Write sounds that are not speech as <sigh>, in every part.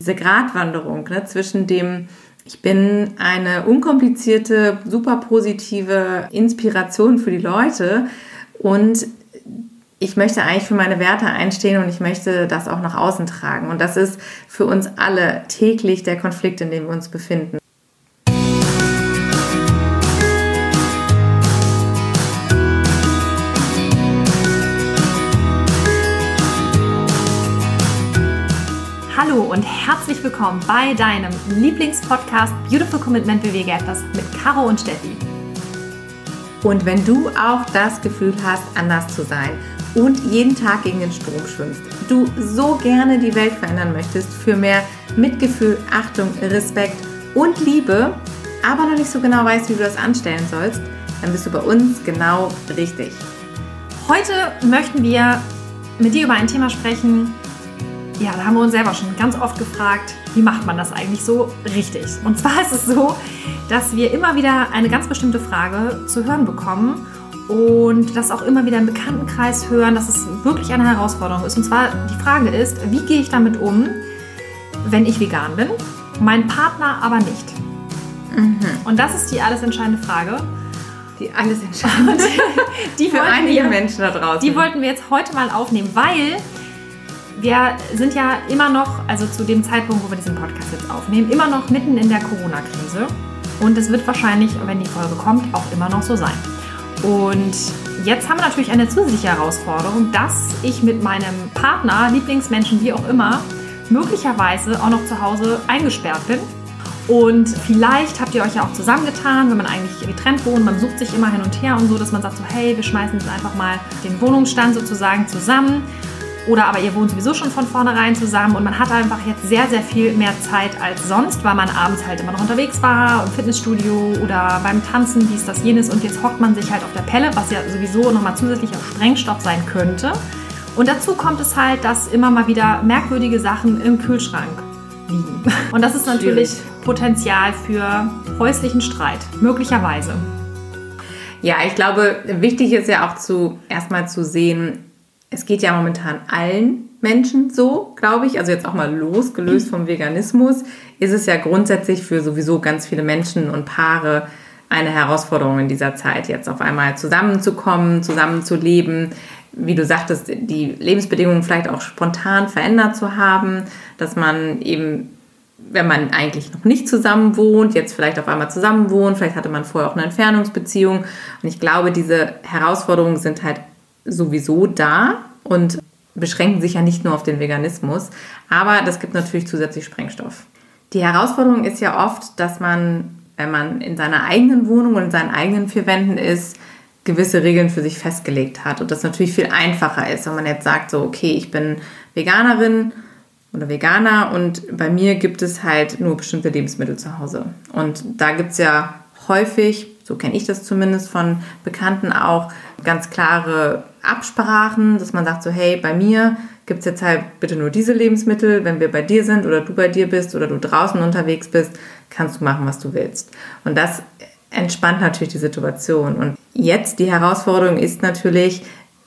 diese Gratwanderung ne, zwischen dem, ich bin eine unkomplizierte, super positive Inspiration für die Leute und ich möchte eigentlich für meine Werte einstehen und ich möchte das auch nach außen tragen. Und das ist für uns alle täglich der Konflikt, in dem wir uns befinden. Willkommen bei deinem Lieblingspodcast Beautiful Commitment Bewege etwas mit Caro und Steffi. Und wenn du auch das Gefühl hast, anders zu sein und jeden Tag gegen den Strom schwimmst, du so gerne die Welt verändern möchtest für mehr Mitgefühl, Achtung, Respekt und Liebe, aber noch nicht so genau weißt, wie du das anstellen sollst, dann bist du bei uns genau richtig. Heute möchten wir mit dir über ein Thema sprechen, ja, da haben wir uns selber schon ganz oft gefragt, wie macht man das eigentlich so richtig? Und zwar ist es so, dass wir immer wieder eine ganz bestimmte Frage zu hören bekommen und das auch immer wieder im Bekanntenkreis hören, dass es wirklich eine Herausforderung ist. Und zwar die Frage ist, wie gehe ich damit um, wenn ich vegan bin, mein Partner aber nicht? Mhm. Und das ist die alles entscheidende Frage. Die alles entscheidende. <laughs> die für einige wir, Menschen da draußen. Die wollten wir jetzt heute mal aufnehmen, weil wir sind ja immer noch, also zu dem Zeitpunkt, wo wir diesen Podcast jetzt aufnehmen, immer noch mitten in der Corona-Krise. Und es wird wahrscheinlich, wenn die Folge kommt, auch immer noch so sein. Und jetzt haben wir natürlich eine zusätzliche Herausforderung, dass ich mit meinem Partner, Lieblingsmenschen, wie auch immer, möglicherweise auch noch zu Hause eingesperrt bin. Und vielleicht habt ihr euch ja auch zusammengetan, wenn man eigentlich getrennt wohnt, man sucht sich immer hin und her und so, dass man sagt so, hey, wir schmeißen jetzt einfach mal den Wohnungsstand sozusagen zusammen oder aber ihr wohnt sowieso schon von vornherein zusammen und man hat einfach jetzt sehr, sehr viel mehr Zeit als sonst, weil man abends halt immer noch unterwegs war im Fitnessstudio oder beim Tanzen, dies, das, jenes. Und jetzt hockt man sich halt auf der Pelle, was ja sowieso nochmal zusätzlich auch Sprengstoff sein könnte. Und dazu kommt es halt, dass immer mal wieder merkwürdige Sachen im Kühlschrank liegen. <laughs> Und das ist natürlich Schwierig. Potenzial für häuslichen Streit, möglicherweise. Ja, ich glaube, wichtig ist ja auch zu erstmal zu sehen, es geht ja momentan allen Menschen so, glaube ich, also jetzt auch mal losgelöst vom Veganismus, ist es ja grundsätzlich für sowieso ganz viele Menschen und Paare eine Herausforderung in dieser Zeit, jetzt auf einmal zusammenzukommen, zusammenzuleben, wie du sagtest, die Lebensbedingungen vielleicht auch spontan verändert zu haben, dass man eben, wenn man eigentlich noch nicht zusammen wohnt, jetzt vielleicht auf einmal zusammen wohnt, vielleicht hatte man vorher auch eine Entfernungsbeziehung. Und ich glaube, diese Herausforderungen sind halt sowieso da und beschränken sich ja nicht nur auf den Veganismus, aber das gibt natürlich zusätzlich Sprengstoff. Die Herausforderung ist ja oft, dass man, wenn man in seiner eigenen Wohnung und in seinen eigenen vier Wänden ist, gewisse Regeln für sich festgelegt hat und das natürlich viel einfacher ist, wenn man jetzt sagt, so, okay, ich bin Veganerin oder Veganer und bei mir gibt es halt nur bestimmte Lebensmittel zu Hause. Und da gibt es ja häufig, so kenne ich das zumindest von Bekannten auch, ganz klare Absprachen, dass man sagt so, hey, bei mir gibt es jetzt halt bitte nur diese Lebensmittel. Wenn wir bei dir sind oder du bei dir bist oder du draußen unterwegs bist, kannst du machen, was du willst. Und das entspannt natürlich die Situation. Und jetzt die Herausforderung ist natürlich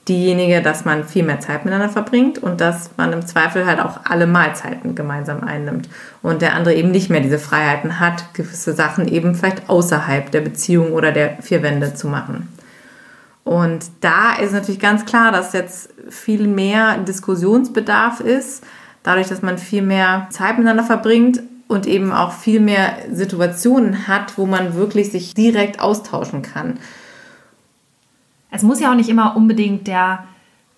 diejenige, dass man viel mehr Zeit miteinander verbringt und dass man im Zweifel halt auch alle Mahlzeiten gemeinsam einnimmt und der andere eben nicht mehr diese Freiheiten hat, gewisse Sachen eben vielleicht außerhalb der Beziehung oder der vier Wände zu machen. Und da ist natürlich ganz klar, dass jetzt viel mehr Diskussionsbedarf ist, dadurch, dass man viel mehr Zeit miteinander verbringt und eben auch viel mehr Situationen hat, wo man wirklich sich direkt austauschen kann. Es muss ja auch nicht immer unbedingt der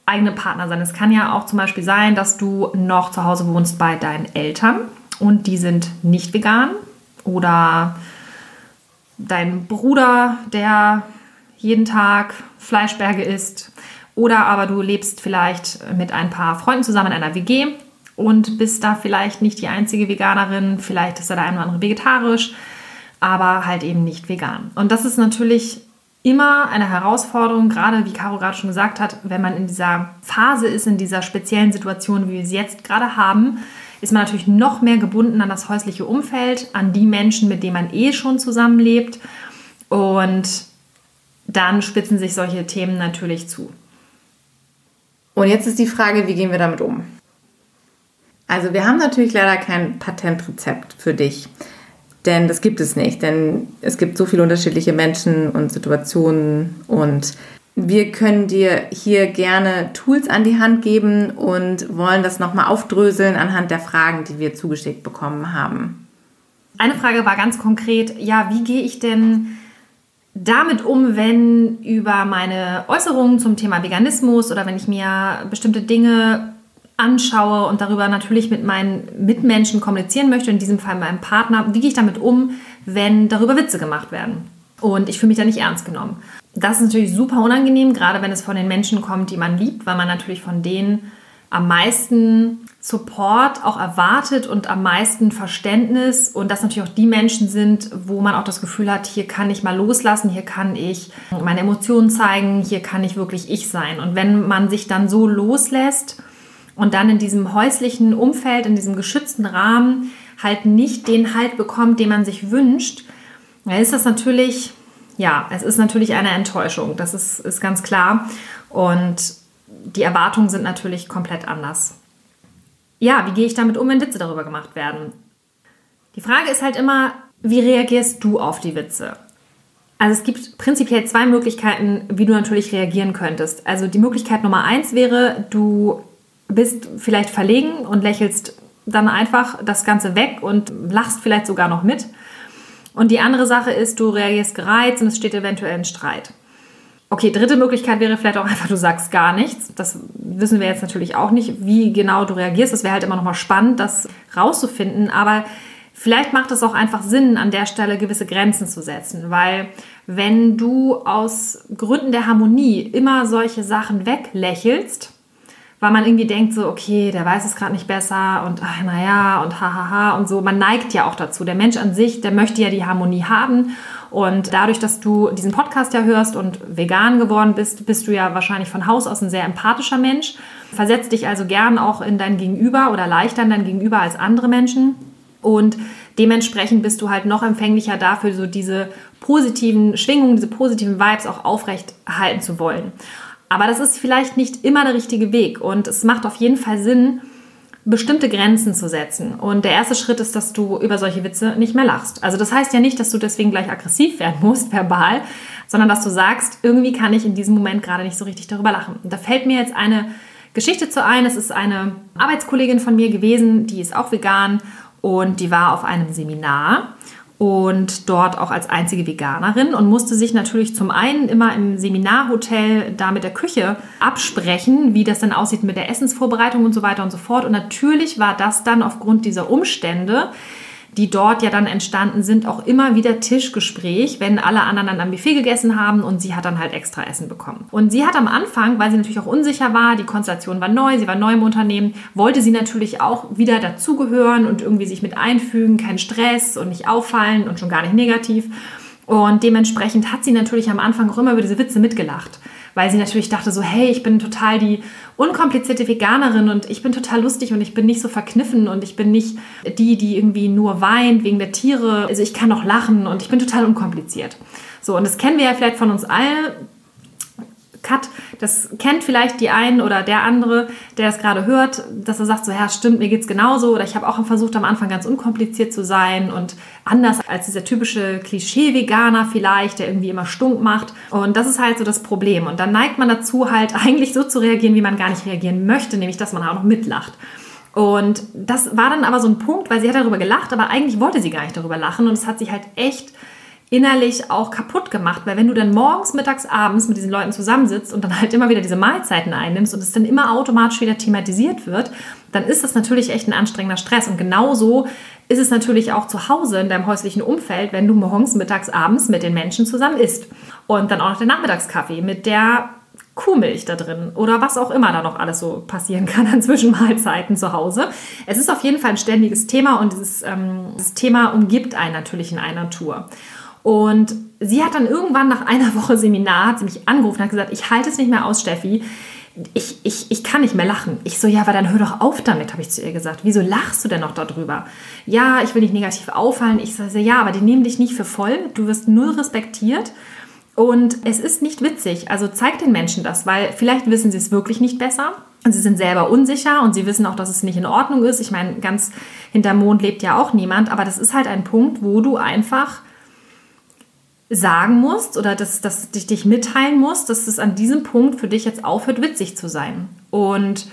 eigene Partner sein. Es kann ja auch zum Beispiel sein, dass du noch zu Hause wohnst bei deinen Eltern und die sind nicht vegan oder dein Bruder, der jeden Tag Fleischberge isst. Oder aber du lebst vielleicht mit ein paar Freunden zusammen in einer WG und bist da vielleicht nicht die einzige Veganerin. Vielleicht ist da der eine oder andere vegetarisch, aber halt eben nicht vegan. Und das ist natürlich immer eine Herausforderung, gerade wie Caro gerade schon gesagt hat, wenn man in dieser Phase ist, in dieser speziellen Situation, wie wir sie jetzt gerade haben, ist man natürlich noch mehr gebunden an das häusliche Umfeld, an die Menschen, mit denen man eh schon zusammenlebt. Und dann spitzen sich solche Themen natürlich zu. Und jetzt ist die Frage, wie gehen wir damit um? Also wir haben natürlich leider kein Patentrezept für dich. Denn das gibt es nicht. Denn es gibt so viele unterschiedliche Menschen und Situationen. Und wir können dir hier gerne Tools an die Hand geben und wollen das nochmal aufdröseln anhand der Fragen, die wir zugeschickt bekommen haben. Eine Frage war ganz konkret, ja, wie gehe ich denn damit um, wenn über meine Äußerungen zum Thema Veganismus oder wenn ich mir bestimmte Dinge anschaue und darüber natürlich mit meinen Mitmenschen kommunizieren möchte, in diesem Fall meinem Partner, wie gehe ich damit um, wenn darüber Witze gemacht werden? Und ich fühle mich da nicht ernst genommen. Das ist natürlich super unangenehm, gerade wenn es von den Menschen kommt, die man liebt, weil man natürlich von denen am meisten Support auch erwartet und am meisten Verständnis und das natürlich auch die Menschen sind, wo man auch das Gefühl hat, hier kann ich mal loslassen, hier kann ich meine Emotionen zeigen, hier kann ich wirklich ich sein. Und wenn man sich dann so loslässt und dann in diesem häuslichen Umfeld, in diesem geschützten Rahmen halt nicht den Halt bekommt, den man sich wünscht, dann ist das natürlich, ja, es ist natürlich eine Enttäuschung, das ist, ist ganz klar. Und die Erwartungen sind natürlich komplett anders ja, wie gehe ich damit um, wenn Witze darüber gemacht werden? Die Frage ist halt immer, wie reagierst du auf die Witze? Also es gibt prinzipiell zwei Möglichkeiten, wie du natürlich reagieren könntest. Also die Möglichkeit Nummer eins wäre, du bist vielleicht verlegen und lächelst dann einfach das Ganze weg und lachst vielleicht sogar noch mit. Und die andere Sache ist, du reagierst gereizt und es steht eventuell ein Streit. Okay, dritte Möglichkeit wäre vielleicht auch einfach, du sagst gar nichts. Das wissen wir jetzt natürlich auch nicht, wie genau du reagierst. Das wäre halt immer noch mal spannend, das rauszufinden. Aber vielleicht macht es auch einfach Sinn, an der Stelle gewisse Grenzen zu setzen. Weil wenn du aus Gründen der Harmonie immer solche Sachen weglächelst, weil man irgendwie denkt so, okay, der weiß es gerade nicht besser und ach, naja und hahaha und so. Man neigt ja auch dazu. Der Mensch an sich, der möchte ja die Harmonie haben und dadurch, dass du diesen Podcast ja hörst und vegan geworden bist, bist du ja wahrscheinlich von Haus aus ein sehr empathischer Mensch. Versetzt dich also gern auch in dein Gegenüber oder leichter in dein Gegenüber als andere Menschen. Und dementsprechend bist du halt noch empfänglicher dafür, so diese positiven Schwingungen, diese positiven Vibes auch aufrecht halten zu wollen. Aber das ist vielleicht nicht immer der richtige Weg und es macht auf jeden Fall Sinn, bestimmte Grenzen zu setzen. Und der erste Schritt ist, dass du über solche Witze nicht mehr lachst. Also das heißt ja nicht, dass du deswegen gleich aggressiv werden musst, verbal, sondern dass du sagst, irgendwie kann ich in diesem Moment gerade nicht so richtig darüber lachen. Und da fällt mir jetzt eine Geschichte zu ein. Es ist eine Arbeitskollegin von mir gewesen, die ist auch vegan und die war auf einem Seminar und dort auch als einzige Veganerin und musste sich natürlich zum einen immer im Seminarhotel da mit der Küche absprechen, wie das dann aussieht mit der Essensvorbereitung und so weiter und so fort. Und natürlich war das dann aufgrund dieser Umstände die dort ja dann entstanden sind, auch immer wieder Tischgespräch, wenn alle anderen dann am Buffet gegessen haben und sie hat dann halt extra Essen bekommen. Und sie hat am Anfang, weil sie natürlich auch unsicher war, die Konstellation war neu, sie war neu im Unternehmen, wollte sie natürlich auch wieder dazugehören und irgendwie sich mit einfügen, kein Stress und nicht auffallen und schon gar nicht negativ. Und dementsprechend hat sie natürlich am Anfang auch immer über diese Witze mitgelacht weil sie natürlich dachte so, hey, ich bin total die unkomplizierte Veganerin und ich bin total lustig und ich bin nicht so verkniffen und ich bin nicht die, die irgendwie nur weint wegen der Tiere. Also ich kann auch lachen und ich bin total unkompliziert. So, und das kennen wir ja vielleicht von uns allen, Cut. Das kennt vielleicht die einen oder der andere, der das gerade hört, dass er sagt, so ja, stimmt, mir geht es genauso. Oder ich habe auch versucht, am Anfang ganz unkompliziert zu sein und anders als dieser typische Klischee-Veganer vielleicht, der irgendwie immer stunk macht. Und das ist halt so das Problem. Und dann neigt man dazu, halt <laughs> eigentlich so zu reagieren, wie man gar nicht reagieren möchte, nämlich dass man auch noch mitlacht. Und das war dann aber so ein Punkt, weil sie hat darüber gelacht, aber eigentlich wollte sie gar nicht darüber lachen. Und es hat sich halt echt innerlich auch kaputt gemacht, weil wenn du dann morgens, mittags, abends mit diesen Leuten zusammensitzt und dann halt immer wieder diese Mahlzeiten einnimmst und es dann immer automatisch wieder thematisiert wird, dann ist das natürlich echt ein anstrengender Stress. Und genauso ist es natürlich auch zu Hause in deinem häuslichen Umfeld, wenn du morgens, mittags, abends mit den Menschen zusammen isst. Und dann auch noch der Nachmittagskaffee mit der Kuhmilch da drin oder was auch immer da noch alles so passieren <laughs> kann an Zwischenmahlzeiten zu Hause. Es ist auf jeden Fall ein ständiges Thema und dieses, ähm, dieses Thema umgibt einen natürlich in einer Tour. Und sie hat dann irgendwann nach einer Woche Seminar, hat sie mich angerufen und hat gesagt, ich halte es nicht mehr aus, Steffi. Ich, ich, ich kann nicht mehr lachen. Ich so, ja, aber dann hör doch auf damit, habe ich zu ihr gesagt. Wieso lachst du denn noch darüber? Ja, ich will nicht negativ auffallen. Ich sage, ja, aber die nehmen dich nicht für voll. Du wirst null respektiert. Und es ist nicht witzig. Also zeig den Menschen das, weil vielleicht wissen sie es wirklich nicht besser. sie sind selber unsicher und sie wissen auch, dass es nicht in Ordnung ist. Ich meine, ganz hinterm Mond lebt ja auch niemand, aber das ist halt ein Punkt, wo du einfach sagen musst oder dass, dass dich, dich mitteilen musst, dass es an diesem Punkt für dich jetzt aufhört, witzig zu sein. Und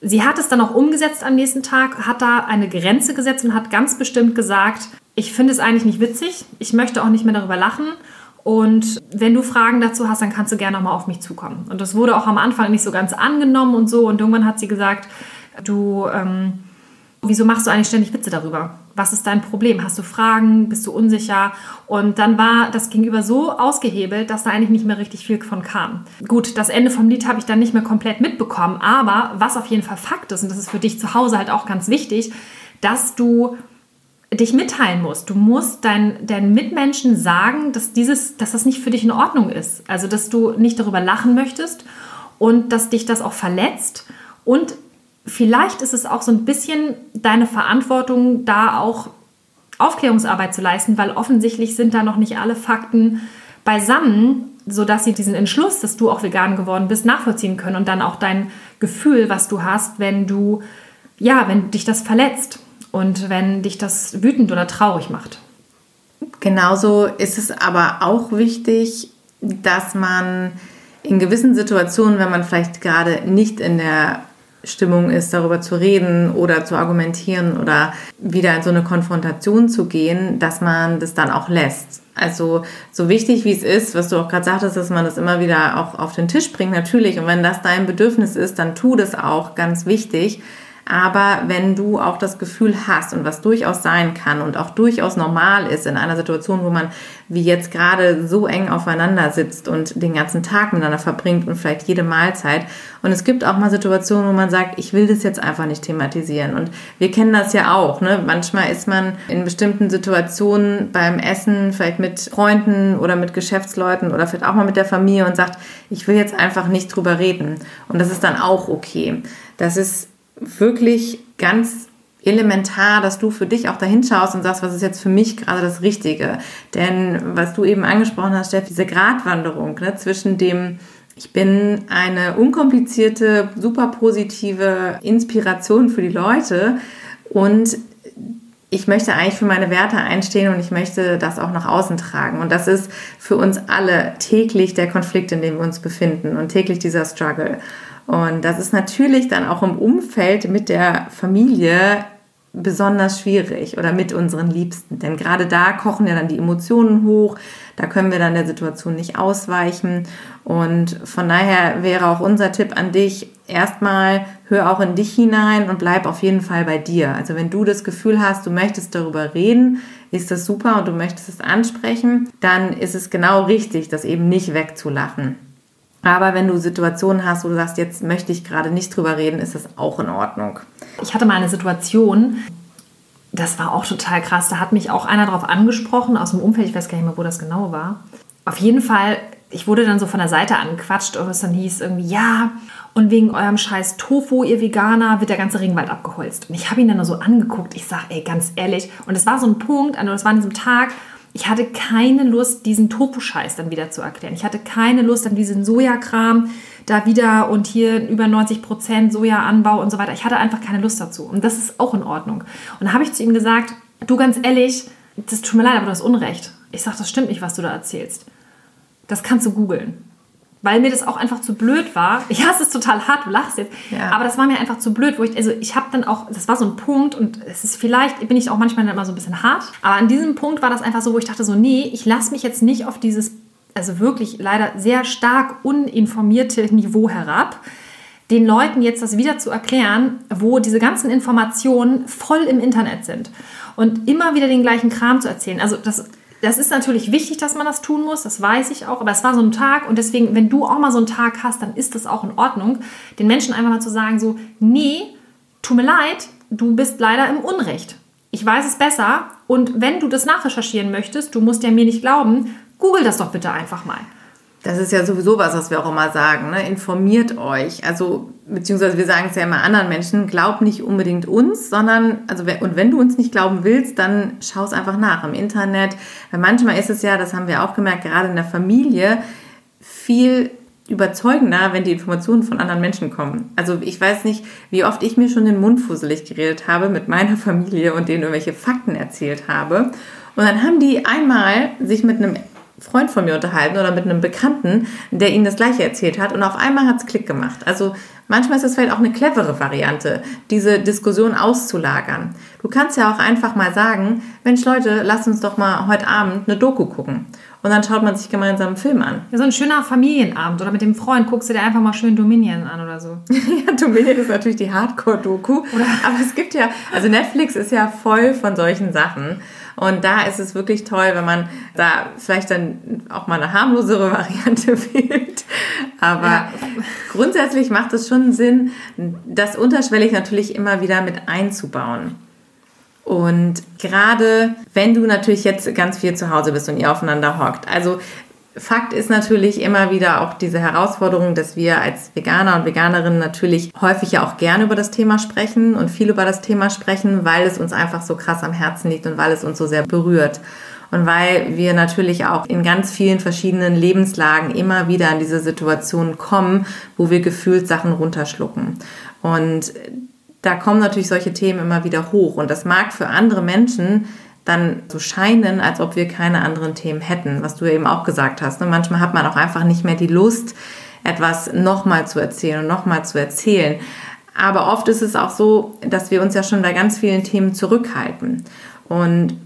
sie hat es dann auch umgesetzt am nächsten Tag, hat da eine Grenze gesetzt und hat ganz bestimmt gesagt, ich finde es eigentlich nicht witzig, ich möchte auch nicht mehr darüber lachen und wenn du Fragen dazu hast, dann kannst du gerne nochmal auf mich zukommen. Und das wurde auch am Anfang nicht so ganz angenommen und so. Und irgendwann hat sie gesagt, du, ähm, wieso machst du eigentlich ständig Witze darüber? Was ist dein Problem? Hast du Fragen? Bist du unsicher? Und dann war das Gegenüber so ausgehebelt, dass da eigentlich nicht mehr richtig viel von kam. Gut, das Ende vom Lied habe ich dann nicht mehr komplett mitbekommen. Aber was auf jeden Fall Fakt ist, und das ist für dich zu Hause halt auch ganz wichtig, dass du dich mitteilen musst. Du musst deinen, deinen Mitmenschen sagen, dass, dieses, dass das nicht für dich in Ordnung ist. Also, dass du nicht darüber lachen möchtest und dass dich das auch verletzt. Und vielleicht ist es auch so ein bisschen deine Verantwortung, da auch Aufklärungsarbeit zu leisten, weil offensichtlich sind da noch nicht alle Fakten beisammen, sodass sie diesen Entschluss, dass du auch vegan geworden bist, nachvollziehen können und dann auch dein Gefühl, was du hast, wenn du, ja, wenn dich das verletzt und wenn dich das wütend oder traurig macht. Genauso ist es aber auch wichtig, dass man in gewissen Situationen, wenn man vielleicht gerade nicht in der Stimmung ist, darüber zu reden oder zu argumentieren oder wieder in so eine Konfrontation zu gehen, dass man das dann auch lässt. Also so wichtig wie es ist, was du auch gerade sagtest, dass man das immer wieder auch auf den Tisch bringt, natürlich. Und wenn das dein Bedürfnis ist, dann tu das auch, ganz wichtig. Aber wenn du auch das Gefühl hast und was durchaus sein kann und auch durchaus normal ist in einer Situation, wo man wie jetzt gerade so eng aufeinander sitzt und den ganzen Tag miteinander verbringt und vielleicht jede Mahlzeit. Und es gibt auch mal Situationen, wo man sagt, ich will das jetzt einfach nicht thematisieren. Und wir kennen das ja auch. Ne? Manchmal ist man in bestimmten Situationen beim Essen, vielleicht mit Freunden oder mit Geschäftsleuten oder vielleicht auch mal mit der Familie und sagt, ich will jetzt einfach nicht drüber reden. Und das ist dann auch okay. Das ist wirklich ganz elementar, dass du für dich auch dahin schaust und sagst, was ist jetzt für mich gerade das Richtige. Denn was du eben angesprochen hast, Steffi, diese Gratwanderung ne, zwischen dem, ich bin eine unkomplizierte, super positive Inspiration für die Leute und ich möchte eigentlich für meine Werte einstehen und ich möchte das auch nach außen tragen. Und das ist für uns alle täglich der Konflikt, in dem wir uns befinden und täglich dieser Struggle. Und das ist natürlich dann auch im Umfeld mit der Familie besonders schwierig oder mit unseren Liebsten. Denn gerade da kochen ja dann die Emotionen hoch, da können wir dann der Situation nicht ausweichen. Und von daher wäre auch unser Tipp an dich, erstmal hör auch in dich hinein und bleib auf jeden Fall bei dir. Also wenn du das Gefühl hast, du möchtest darüber reden, ist das super und du möchtest es ansprechen, dann ist es genau richtig, das eben nicht wegzulachen. Aber wenn du Situationen hast, wo du sagst, jetzt möchte ich gerade nicht drüber reden, ist das auch in Ordnung. Ich hatte mal eine Situation, das war auch total krass. Da hat mich auch einer darauf angesprochen aus dem Umfeld, ich weiß gar nicht mehr, wo das genau war. Auf jeden Fall, ich wurde dann so von der Seite angequatscht und es dann hieß irgendwie, ja, und wegen eurem scheiß Tofu, ihr Veganer, wird der ganze Regenwald abgeholzt. Und ich habe ihn dann nur so angeguckt. Ich sage, ey, ganz ehrlich. Und es war so ein Punkt, also das war an diesem Tag, ich hatte keine Lust, diesen Tofu-Scheiß dann wieder zu erklären. Ich hatte keine Lust an diesen Sojakram da wieder und hier über 90 Prozent Sojaanbau und so weiter. Ich hatte einfach keine Lust dazu. Und das ist auch in Ordnung. Und dann habe ich zu ihm gesagt, du ganz ehrlich, das tut mir leid, aber du hast Unrecht. Ich sage, das stimmt nicht, was du da erzählst. Das kannst du googeln weil mir das auch einfach zu blöd war. Ja, es ist total hart, du lachst jetzt. Ja. Aber das war mir einfach zu blöd, wo ich, also ich habe dann auch, das war so ein Punkt und es ist vielleicht, bin ich auch manchmal immer so ein bisschen hart, aber an diesem Punkt war das einfach so, wo ich dachte so, nee, ich lasse mich jetzt nicht auf dieses, also wirklich leider sehr stark uninformierte Niveau herab, den Leuten jetzt das wieder zu erklären, wo diese ganzen Informationen voll im Internet sind und immer wieder den gleichen Kram zu erzählen. Also das das ist natürlich wichtig, dass man das tun muss, das weiß ich auch, aber es war so ein Tag und deswegen, wenn du auch mal so einen Tag hast, dann ist das auch in Ordnung, den Menschen einfach mal zu sagen, so, nee, tut mir leid, du bist leider im Unrecht. Ich weiß es besser und wenn du das nachrecherchieren möchtest, du musst ja mir nicht glauben, google das doch bitte einfach mal. Das ist ja sowieso was, was wir auch immer sagen. Ne? Informiert euch. Also, beziehungsweise wir sagen es ja immer anderen Menschen, glaub nicht unbedingt uns, sondern, also, und wenn du uns nicht glauben willst, dann schau es einfach nach im Internet. Weil manchmal ist es ja, das haben wir auch gemerkt, gerade in der Familie, viel überzeugender, wenn die Informationen von anderen Menschen kommen. Also ich weiß nicht, wie oft ich mir schon den Mund fusselig geredet habe mit meiner Familie und denen irgendwelche Fakten erzählt habe. Und dann haben die einmal sich mit einem Freund von mir unterhalten oder mit einem Bekannten, der ihnen das gleiche erzählt hat und auf einmal hat es Klick gemacht. Also manchmal ist es vielleicht auch eine clevere Variante, diese Diskussion auszulagern. Du kannst ja auch einfach mal sagen, Mensch Leute, lasst uns doch mal heute Abend eine Doku gucken. Und dann schaut man sich gemeinsam einen Film an. Ja, so ein schöner Familienabend oder mit dem Freund guckst du dir einfach mal schön Dominion an oder so. <laughs> ja, Dominion ist natürlich die Hardcore-Doku. Aber es gibt ja, also Netflix ist ja voll von solchen Sachen. Und da ist es wirklich toll, wenn man da vielleicht dann auch mal eine harmlosere <laughs> Variante wählt. Aber ja. grundsätzlich macht es schon Sinn, das unterschwellig natürlich immer wieder mit einzubauen. Und gerade wenn du natürlich jetzt ganz viel zu Hause bist und ihr aufeinander hockt, also Fakt ist natürlich immer wieder auch diese Herausforderung, dass wir als Veganer und Veganerinnen natürlich häufig ja auch gerne über das Thema sprechen und viel über das Thema sprechen, weil es uns einfach so krass am Herzen liegt und weil es uns so sehr berührt. Und weil wir natürlich auch in ganz vielen verschiedenen Lebenslagen immer wieder in diese Situation kommen, wo wir gefühlt Sachen runterschlucken. Und da kommen natürlich solche Themen immer wieder hoch. Und das mag für andere Menschen dann so scheinen, als ob wir keine anderen Themen hätten, was du eben auch gesagt hast. Ne? Manchmal hat man auch einfach nicht mehr die Lust, etwas nochmal zu erzählen und nochmal zu erzählen. Aber oft ist es auch so, dass wir uns ja schon bei ganz vielen Themen zurückhalten. Und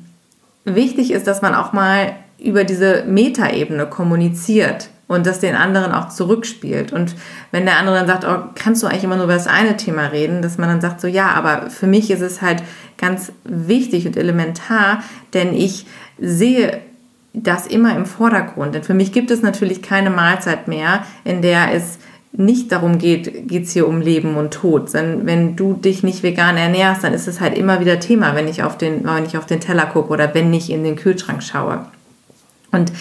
wichtig ist, dass man auch mal über diese Metaebene kommuniziert und das den anderen auch zurückspielt. Und wenn der andere dann sagt, oh, kannst du eigentlich immer nur über das eine Thema reden, dass man dann sagt, so ja, aber für mich ist es halt ganz wichtig und elementar, denn ich sehe das immer im Vordergrund. Denn für mich gibt es natürlich keine Mahlzeit mehr, in der es nicht darum geht, geht es hier um Leben und Tod. Denn wenn du dich nicht vegan ernährst, dann ist es halt immer wieder Thema, wenn ich auf den, wenn ich auf den Teller gucke oder wenn ich in den Kühlschrank schaue. Und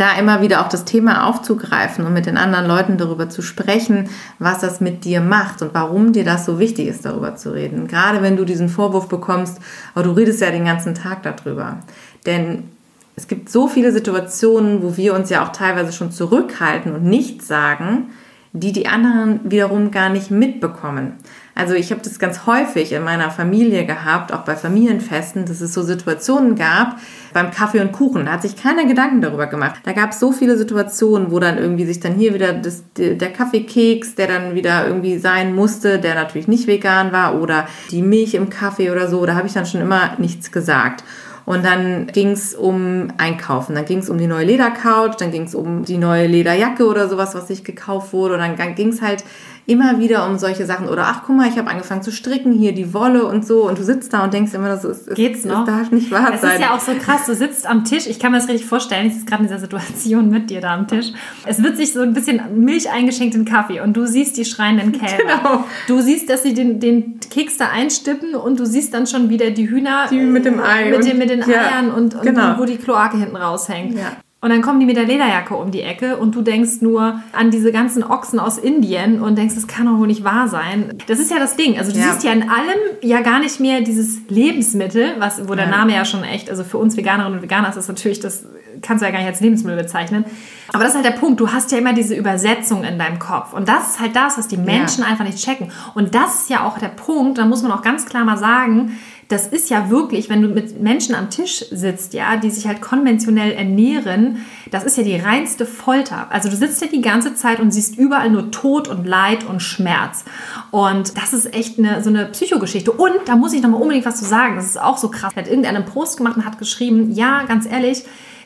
da immer wieder auch das Thema aufzugreifen und mit den anderen Leuten darüber zu sprechen, was das mit dir macht und warum dir das so wichtig ist, darüber zu reden. Gerade wenn du diesen Vorwurf bekommst, aber oh, du redest ja den ganzen Tag darüber. Denn es gibt so viele Situationen, wo wir uns ja auch teilweise schon zurückhalten und nichts sagen, die die anderen wiederum gar nicht mitbekommen. Also ich habe das ganz häufig in meiner Familie gehabt, auch bei Familienfesten, dass es so Situationen gab, beim Kaffee und Kuchen, da hat sich keiner Gedanken darüber gemacht. Da gab es so viele Situationen, wo dann irgendwie sich dann hier wieder das, der Kaffeekeks, der dann wieder irgendwie sein musste, der natürlich nicht vegan war, oder die Milch im Kaffee oder so, da habe ich dann schon immer nichts gesagt. Und dann ging es um Einkaufen. Dann ging es um die neue Ledercouch, dann ging es um die neue Lederjacke oder sowas, was sich gekauft wurde. Und dann ging es halt immer wieder um solche Sachen. Oder ach, guck mal, ich habe angefangen zu stricken, hier die Wolle und so. Und du sitzt da und denkst immer, das ist, Geht's noch? das darf nicht wahr es sein. Es ist ja auch so krass, du sitzt am Tisch. Ich kann mir das richtig vorstellen, ich sitze gerade in dieser Situation mit dir da am Tisch. Es wird sich so ein bisschen Milch eingeschenkt in Kaffee und du siehst die schreienden Kälber. <laughs> Genau. Du siehst, dass sie den, den Keks da einstippen und du siehst dann schon wieder die Hühner. Die mit dem Ei. Mit, den, mit den ja, Eiern und, und genau. wo die Kloake hinten raushängt. Ja. Und dann kommen die mit der Lederjacke um die Ecke und du denkst nur an diese ganzen Ochsen aus Indien und denkst, das kann doch wohl nicht wahr sein. Das ist ja das Ding. Also du ja. siehst ja in allem ja gar nicht mehr dieses Lebensmittel, was, wo der ja. Name ja schon echt, also für uns Veganerinnen und Veganer ist das natürlich, das kannst du ja gar nicht als Lebensmittel bezeichnen. Aber das ist halt der Punkt. Du hast ja immer diese Übersetzung in deinem Kopf. Und das ist halt das, was die Menschen ja. einfach nicht checken. Und das ist ja auch der Punkt, da muss man auch ganz klar mal sagen, das ist ja wirklich, wenn du mit Menschen am Tisch sitzt, ja, die sich halt konventionell ernähren, das ist ja die reinste Folter. Also du sitzt ja die ganze Zeit und siehst überall nur Tod und Leid und Schmerz. Und das ist echt eine, so eine Psychogeschichte. Und da muss ich noch mal unbedingt was zu sagen. Das ist auch so krass. Hat irgendeinen Post gemacht und hat geschrieben, ja, ganz ehrlich,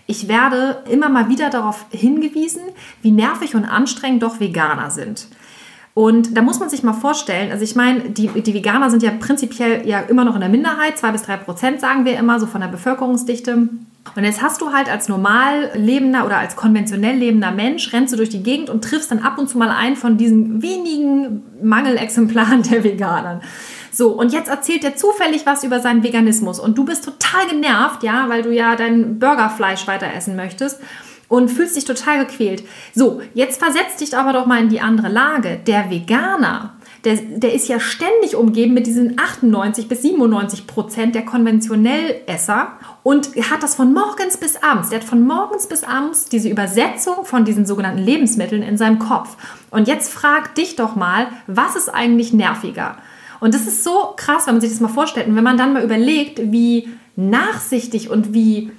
ich werde immer mal wieder darauf hingewiesen, wie nervig und anstrengend doch Veganer sind. Und da muss man sich mal vorstellen, also ich meine, die, die Veganer sind ja prinzipiell ja immer noch in der Minderheit, zwei bis drei Prozent sagen wir immer, so von der Bevölkerungsdichte. Und jetzt hast du halt als normal lebender oder als konventionell lebender Mensch, rennst du durch die Gegend und triffst dann ab und zu mal einen von diesen wenigen Mangelexemplaren der Veganern. So, und jetzt erzählt er zufällig was über seinen Veganismus und du bist total genervt, ja, weil du ja dein Burgerfleisch weiter essen möchtest und fühlst dich total gequält. So, jetzt versetz dich aber doch mal in die andere Lage. Der Veganer, der, der ist ja ständig umgeben mit diesen 98 bis 97 Prozent der Konventionellesser und hat das von morgens bis abends. Der hat von morgens bis abends diese Übersetzung von diesen sogenannten Lebensmitteln in seinem Kopf. Und jetzt frag dich doch mal, was ist eigentlich nerviger? Und das ist so krass, wenn man sich das mal vorstellt. Und wenn man dann mal überlegt, wie nachsichtig und wie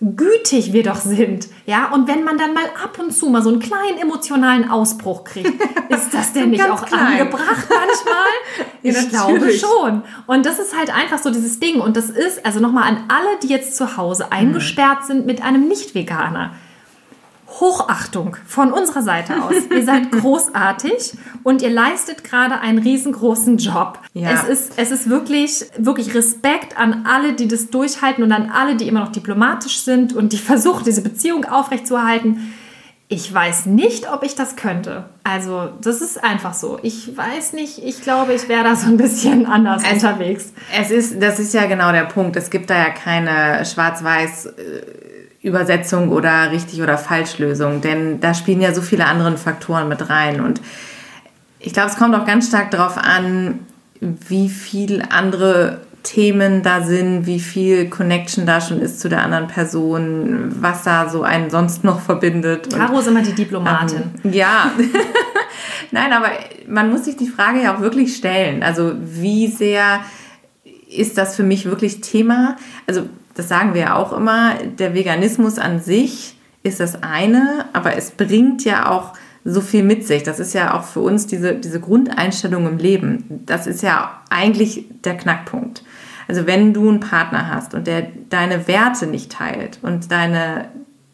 gütig wir doch sind. Ja, und wenn man dann mal ab und zu mal so einen kleinen emotionalen Ausbruch kriegt, <laughs> ist das denn nicht auch klein. angebracht manchmal? <laughs> ich ja, glaube schon. Und das ist halt einfach so dieses Ding. Und das ist, also nochmal an alle, die jetzt zu Hause eingesperrt sind mit einem Nicht-Veganer. Hochachtung von unserer Seite aus. <laughs> ihr seid großartig und ihr leistet gerade einen riesengroßen Job. Ja. Es, ist, es ist wirklich, wirklich Respekt an alle, die das durchhalten und an alle, die immer noch diplomatisch sind und die versuchen, diese Beziehung aufrechtzuerhalten. Ich weiß nicht, ob ich das könnte. Also, das ist einfach so. Ich weiß nicht, ich glaube, ich wäre da so ein bisschen anders es, unterwegs. Es ist, das ist ja genau der Punkt. Es gibt da ja keine schwarz-weiß äh, Übersetzung oder richtig oder falsch Lösung, denn da spielen ja so viele andere Faktoren mit rein. Und ich glaube, es kommt auch ganz stark darauf an, wie viel andere Themen da sind, wie viel Connection da schon ist zu der anderen Person, was da so einen sonst noch verbindet. Caro ist immer die Diplomatin. Ähm, ja. <laughs> Nein, aber man muss sich die Frage ja auch wirklich stellen. Also wie sehr ist das für mich wirklich Thema? Also das sagen wir ja auch immer, der Veganismus an sich ist das eine, aber es bringt ja auch so viel mit sich. Das ist ja auch für uns diese, diese Grundeinstellung im Leben. Das ist ja eigentlich der Knackpunkt. Also wenn du einen Partner hast und der deine Werte nicht teilt und deine,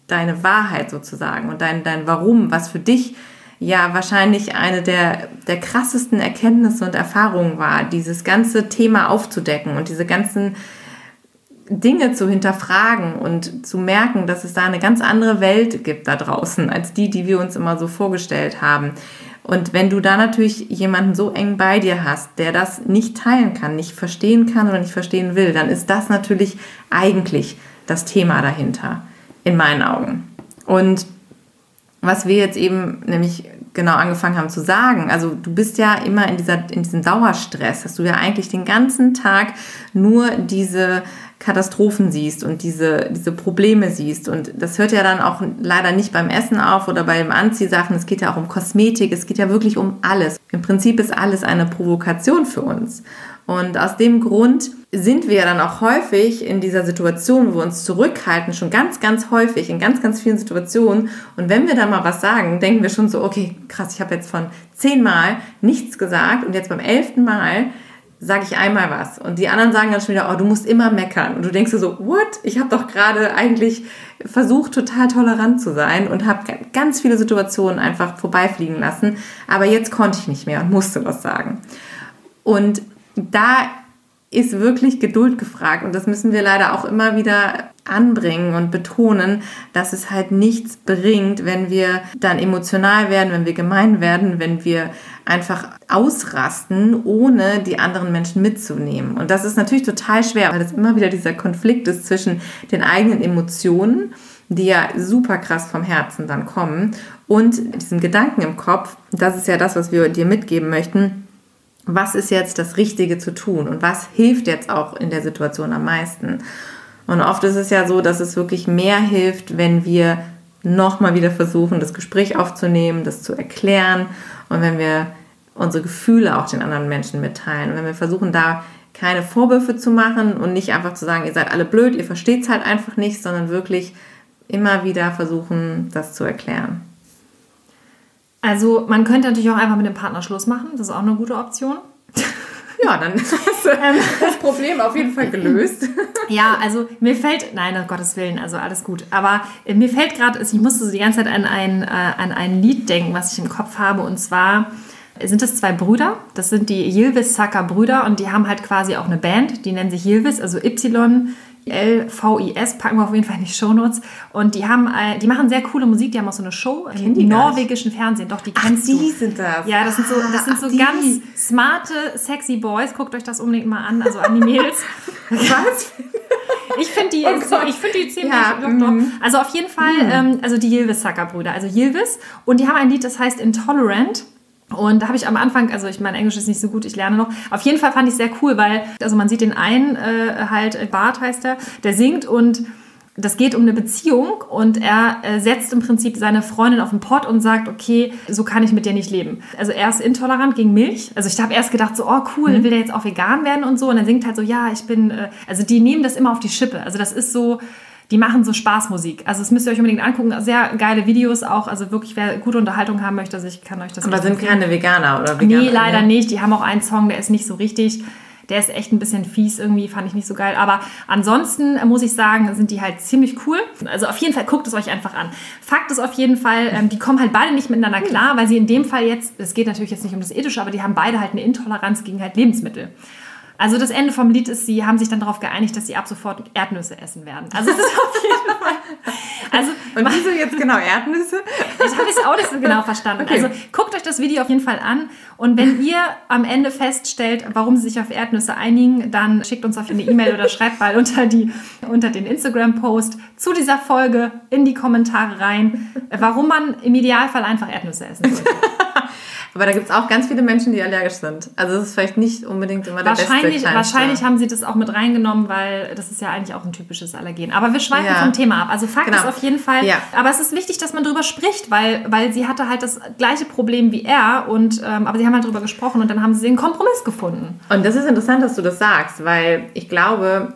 deine Wahrheit sozusagen und dein, dein Warum, was für dich ja wahrscheinlich eine der, der krassesten Erkenntnisse und Erfahrungen war, dieses ganze Thema aufzudecken und diese ganzen Dinge zu hinterfragen und zu merken, dass es da eine ganz andere Welt gibt da draußen, als die, die wir uns immer so vorgestellt haben. Und wenn du da natürlich jemanden so eng bei dir hast, der das nicht teilen kann, nicht verstehen kann oder nicht verstehen will, dann ist das natürlich eigentlich das Thema dahinter, in meinen Augen. Und was wir jetzt eben nämlich genau angefangen haben zu sagen. Also du bist ja immer in, dieser, in diesem Dauerstress, dass du ja eigentlich den ganzen Tag nur diese Katastrophen siehst und diese, diese Probleme siehst. Und das hört ja dann auch leider nicht beim Essen auf oder bei den Anziehsachen. Es geht ja auch um Kosmetik, es geht ja wirklich um alles. Im Prinzip ist alles eine Provokation für uns. Und aus dem Grund sind wir dann auch häufig in dieser Situation, wo wir uns zurückhalten, schon ganz, ganz häufig, in ganz, ganz vielen Situationen. Und wenn wir da mal was sagen, denken wir schon so, okay, krass, ich habe jetzt von zehnmal nichts gesagt und jetzt beim elften Mal sage ich einmal was. Und die anderen sagen dann schon wieder, oh, du musst immer meckern. Und du denkst dir so, what? Ich habe doch gerade eigentlich versucht, total tolerant zu sein und habe ganz viele Situationen einfach vorbeifliegen lassen. Aber jetzt konnte ich nicht mehr und musste was sagen. Und da ist wirklich Geduld gefragt. Und das müssen wir leider auch immer wieder anbringen und betonen, dass es halt nichts bringt, wenn wir dann emotional werden, wenn wir gemein werden, wenn wir einfach ausrasten, ohne die anderen Menschen mitzunehmen. Und das ist natürlich total schwer, weil das immer wieder dieser Konflikt ist zwischen den eigenen Emotionen, die ja super krass vom Herzen dann kommen, und diesem Gedanken im Kopf. Das ist ja das, was wir dir mitgeben möchten was ist jetzt das Richtige zu tun und was hilft jetzt auch in der Situation am meisten. Und oft ist es ja so, dass es wirklich mehr hilft, wenn wir nochmal wieder versuchen, das Gespräch aufzunehmen, das zu erklären und wenn wir unsere Gefühle auch den anderen Menschen mitteilen. Und wenn wir versuchen, da keine Vorwürfe zu machen und nicht einfach zu sagen, ihr seid alle blöd, ihr versteht es halt einfach nicht, sondern wirklich immer wieder versuchen, das zu erklären. Also man könnte natürlich auch einfach mit dem Partner Schluss machen. Das ist auch eine gute Option. <laughs> Ja, dann <laughs> ist ähm. das Problem auf jeden Fall gelöst. <laughs> Ja, also mir fällt, nein, um Gottes Willen, also alles gut. Aber äh, mir fällt gerade, ich musste so die ganze Zeit an ein, äh, an ein Lied denken, was ich im Kopf habe. Und zwar sind das zwei Brüder. Das sind die Yildiz Saka Brüder und die haben halt quasi auch eine Band, die nennen sich Yildiz, also Y LVIS, packen wir auf jeden Fall in die Shownotes. Und die haben, äh, die machen sehr coole Musik, die haben auch so eine Show im norwegischen Fernsehen. Doch, die kennst Ach, die du. sind das. Ja, das sind so, das sind Ach, so ganz smarte, sexy Boys. Guckt euch das unbedingt mal an, also an die Mädels. <laughs> Was? Ich finde die, oh so, ich find die ziemlich. Ja, doch, doch. Mhm. Also auf jeden Fall, mm. ähm, also die Yildiz Sucker Brüder, also Yildiz. Und die haben ein Lied, das heißt Intolerant. Und da habe ich am Anfang, also ich mein Englisch ist nicht so gut, ich lerne noch. Auf jeden Fall fand ich sehr cool, weil, also man sieht den einen äh, halt, Bart heißt er, der singt und das geht um eine Beziehung und er äh, setzt im Prinzip seine Freundin auf den Pott und sagt, okay, so kann ich mit dir nicht leben. Also er ist intolerant gegen Milch. Also ich habe erst gedacht so, oh cool, mhm. will der jetzt auch vegan werden und so. Und er singt halt so, ja, ich bin, äh, also die nehmen das immer auf die Schippe. Also das ist so, die machen so Spaßmusik. Also das müsst ihr euch unbedingt angucken. Sehr geile Videos auch. Also wirklich, wer gute Unterhaltung haben möchte, also ich kann euch das Aber sind keine Veganer oder Veganer? Nee, leider nicht. Die haben auch einen Song, der ist nicht so richtig der ist echt ein bisschen fies irgendwie, fand ich nicht so geil. Aber ansonsten muss ich sagen, sind die halt ziemlich cool. Also auf jeden Fall guckt es euch einfach an. Fakt ist auf jeden Fall, ähm, die kommen halt beide nicht miteinander klar, weil sie in dem Fall jetzt, es geht natürlich jetzt nicht um das Ethische, aber die haben beide halt eine Intoleranz gegen halt Lebensmittel. Also das Ende vom Lied ist, sie haben sich dann darauf geeinigt, dass sie ab sofort Erdnüsse essen werden. Also das ist auf jeden Fall. Also, Und wieso jetzt genau Erdnüsse? Das habe ich auch nicht so genau verstanden. Okay. Also guckt euch das Video auf jeden Fall an. Und wenn ihr am Ende feststellt, warum sie sich auf Erdnüsse einigen, dann schickt uns auf eine E-Mail oder schreibt mal unter, die, unter den Instagram-Post zu dieser Folge in die Kommentare rein, warum man im Idealfall einfach Erdnüsse essen sollte. Aber da gibt es auch ganz viele Menschen, die allergisch sind. Also es ist vielleicht nicht unbedingt immer der wahrscheinlich, beste Wahrscheinlich haben sie das auch mit reingenommen, weil das ist ja eigentlich auch ein typisches Allergen. Aber wir schweifen ja. vom Thema ab. Also Fakt genau. ist auf jeden Fall, ja. aber es ist wichtig, dass man darüber spricht, weil, weil sie hatte halt das gleiche Problem wie er. Und, ähm, aber sie haben halt darüber gesprochen und dann haben sie den Kompromiss gefunden. Und das ist interessant, dass du das sagst, weil ich glaube,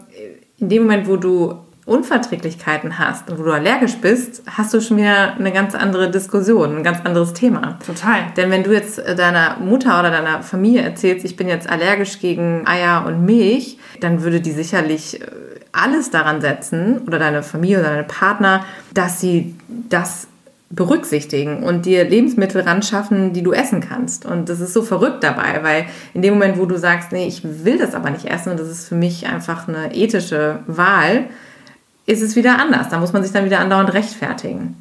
in dem Moment, wo du Unverträglichkeiten hast und wo du allergisch bist, hast du schon wieder eine ganz andere Diskussion, ein ganz anderes Thema. Total. Denn wenn du jetzt äh, deiner Mutter oder deiner Familie erzählst, ich bin jetzt allergisch gegen Eier und Milch, dann würde die sicherlich äh, alles daran setzen, oder deine Familie oder deine Partner, dass sie das berücksichtigen und dir Lebensmittel ran schaffen, die du essen kannst. Und das ist so verrückt dabei, weil in dem Moment, wo du sagst, nee, ich will das aber nicht essen und das ist für mich einfach eine ethische Wahl, ist es wieder anders. Da muss man sich dann wieder andauernd rechtfertigen.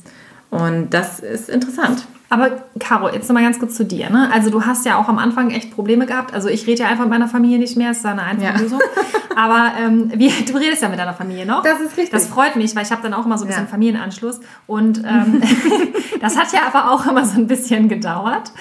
Und das ist interessant. Aber Caro, jetzt nochmal ganz kurz zu dir. Ne? Also du hast ja auch am Anfang echt Probleme gehabt. Also ich rede ja einfach mit meiner Familie nicht mehr, es ist eine einfache ja. Lösung. Aber ähm, wie, du redest ja mit deiner Familie noch. Das ist richtig. Das freut mich, weil ich habe dann auch immer so ein bisschen ja. Familienanschluss. Und ähm, <laughs> das hat ja aber auch immer so ein bisschen gedauert.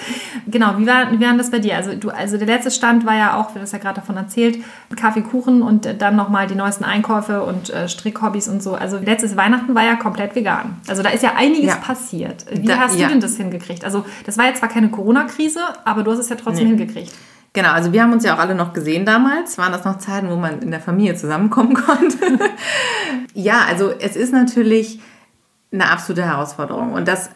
Genau, wie war, wie war das bei dir? Also, du, also der letzte Stand war ja auch, wir das ja gerade davon erzählt, Kaffee, Kuchen und dann nochmal die neuesten Einkäufe und äh, Strickhobbys und so. Also letztes Weihnachten war ja komplett vegan. Also da ist ja einiges ja. passiert. Wie da, hast du denn das hingekriegt? Hingekriegt. Also das war jetzt zwar keine Corona-Krise, aber du hast es ja trotzdem nee. hingekriegt. Genau, also wir haben uns ja auch alle noch gesehen damals. Waren das noch Zeiten, wo man in der Familie zusammenkommen <laughs> konnte? ja, also es ist natürlich eine absolute Herausforderung. Und das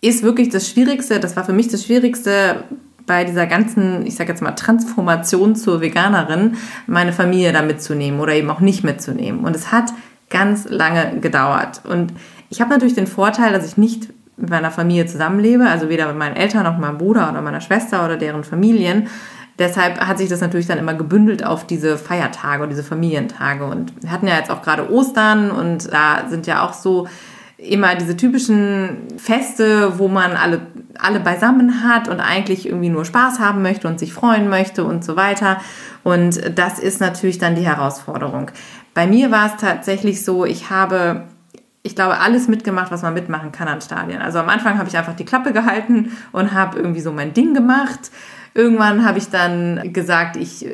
ist wirklich das Schwierigste, das war für mich das Schwierigste bei dieser ganzen, ich sage jetzt mal, Transformation zur Veganerin, meine Familie da mitzunehmen oder eben auch nicht mitzunehmen. Und es hat ganz lange gedauert. Und ich habe natürlich den Vorteil, dass ich nicht mit meiner Familie zusammenlebe, also weder mit meinen Eltern noch meinem Bruder oder meiner Schwester oder deren Familien. Deshalb hat sich das natürlich dann immer gebündelt auf diese Feiertage und diese Familientage. Und wir hatten ja jetzt auch gerade Ostern und da sind ja auch so immer diese typischen Feste, wo man alle, alle beisammen hat und eigentlich irgendwie nur Spaß haben möchte und sich freuen möchte und so weiter. Und das ist natürlich dann die Herausforderung. Bei mir war es tatsächlich so, ich habe ich glaube, alles mitgemacht, was man mitmachen kann an Stadien. Also am Anfang habe ich einfach die Klappe gehalten und habe irgendwie so mein Ding gemacht. Irgendwann habe ich dann gesagt, ich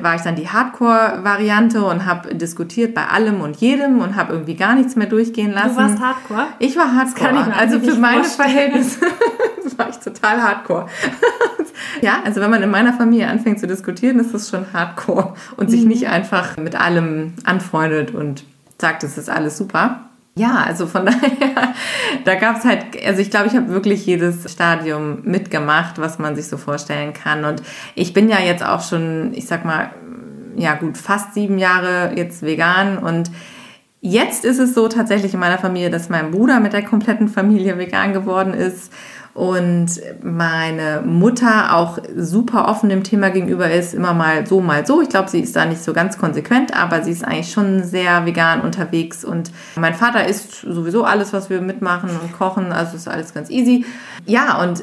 war ich dann die Hardcore-Variante und habe diskutiert bei allem und jedem und habe irgendwie gar nichts mehr durchgehen lassen. Du warst Hardcore? Ich war Hardcore. Ich also für meine Verhältnisse <laughs> war ich total Hardcore. <laughs> ja, also wenn man in meiner Familie anfängt zu diskutieren, ist das schon Hardcore und sich mhm. nicht einfach mit allem anfreundet und sagt, es ist alles super. Ja, also von <laughs> daher, da gab es halt, also ich glaube, ich habe wirklich jedes Stadium mitgemacht, was man sich so vorstellen kann. Und ich bin ja jetzt auch schon, ich sag mal, ja gut, fast sieben Jahre jetzt vegan und Jetzt ist es so tatsächlich in meiner Familie, dass mein Bruder mit der kompletten Familie vegan geworden ist und meine Mutter auch super offen dem Thema gegenüber ist, immer mal so, mal so. Ich glaube, sie ist da nicht so ganz konsequent, aber sie ist eigentlich schon sehr vegan unterwegs und mein Vater isst sowieso alles, was wir mitmachen und kochen, also ist alles ganz easy. Ja, und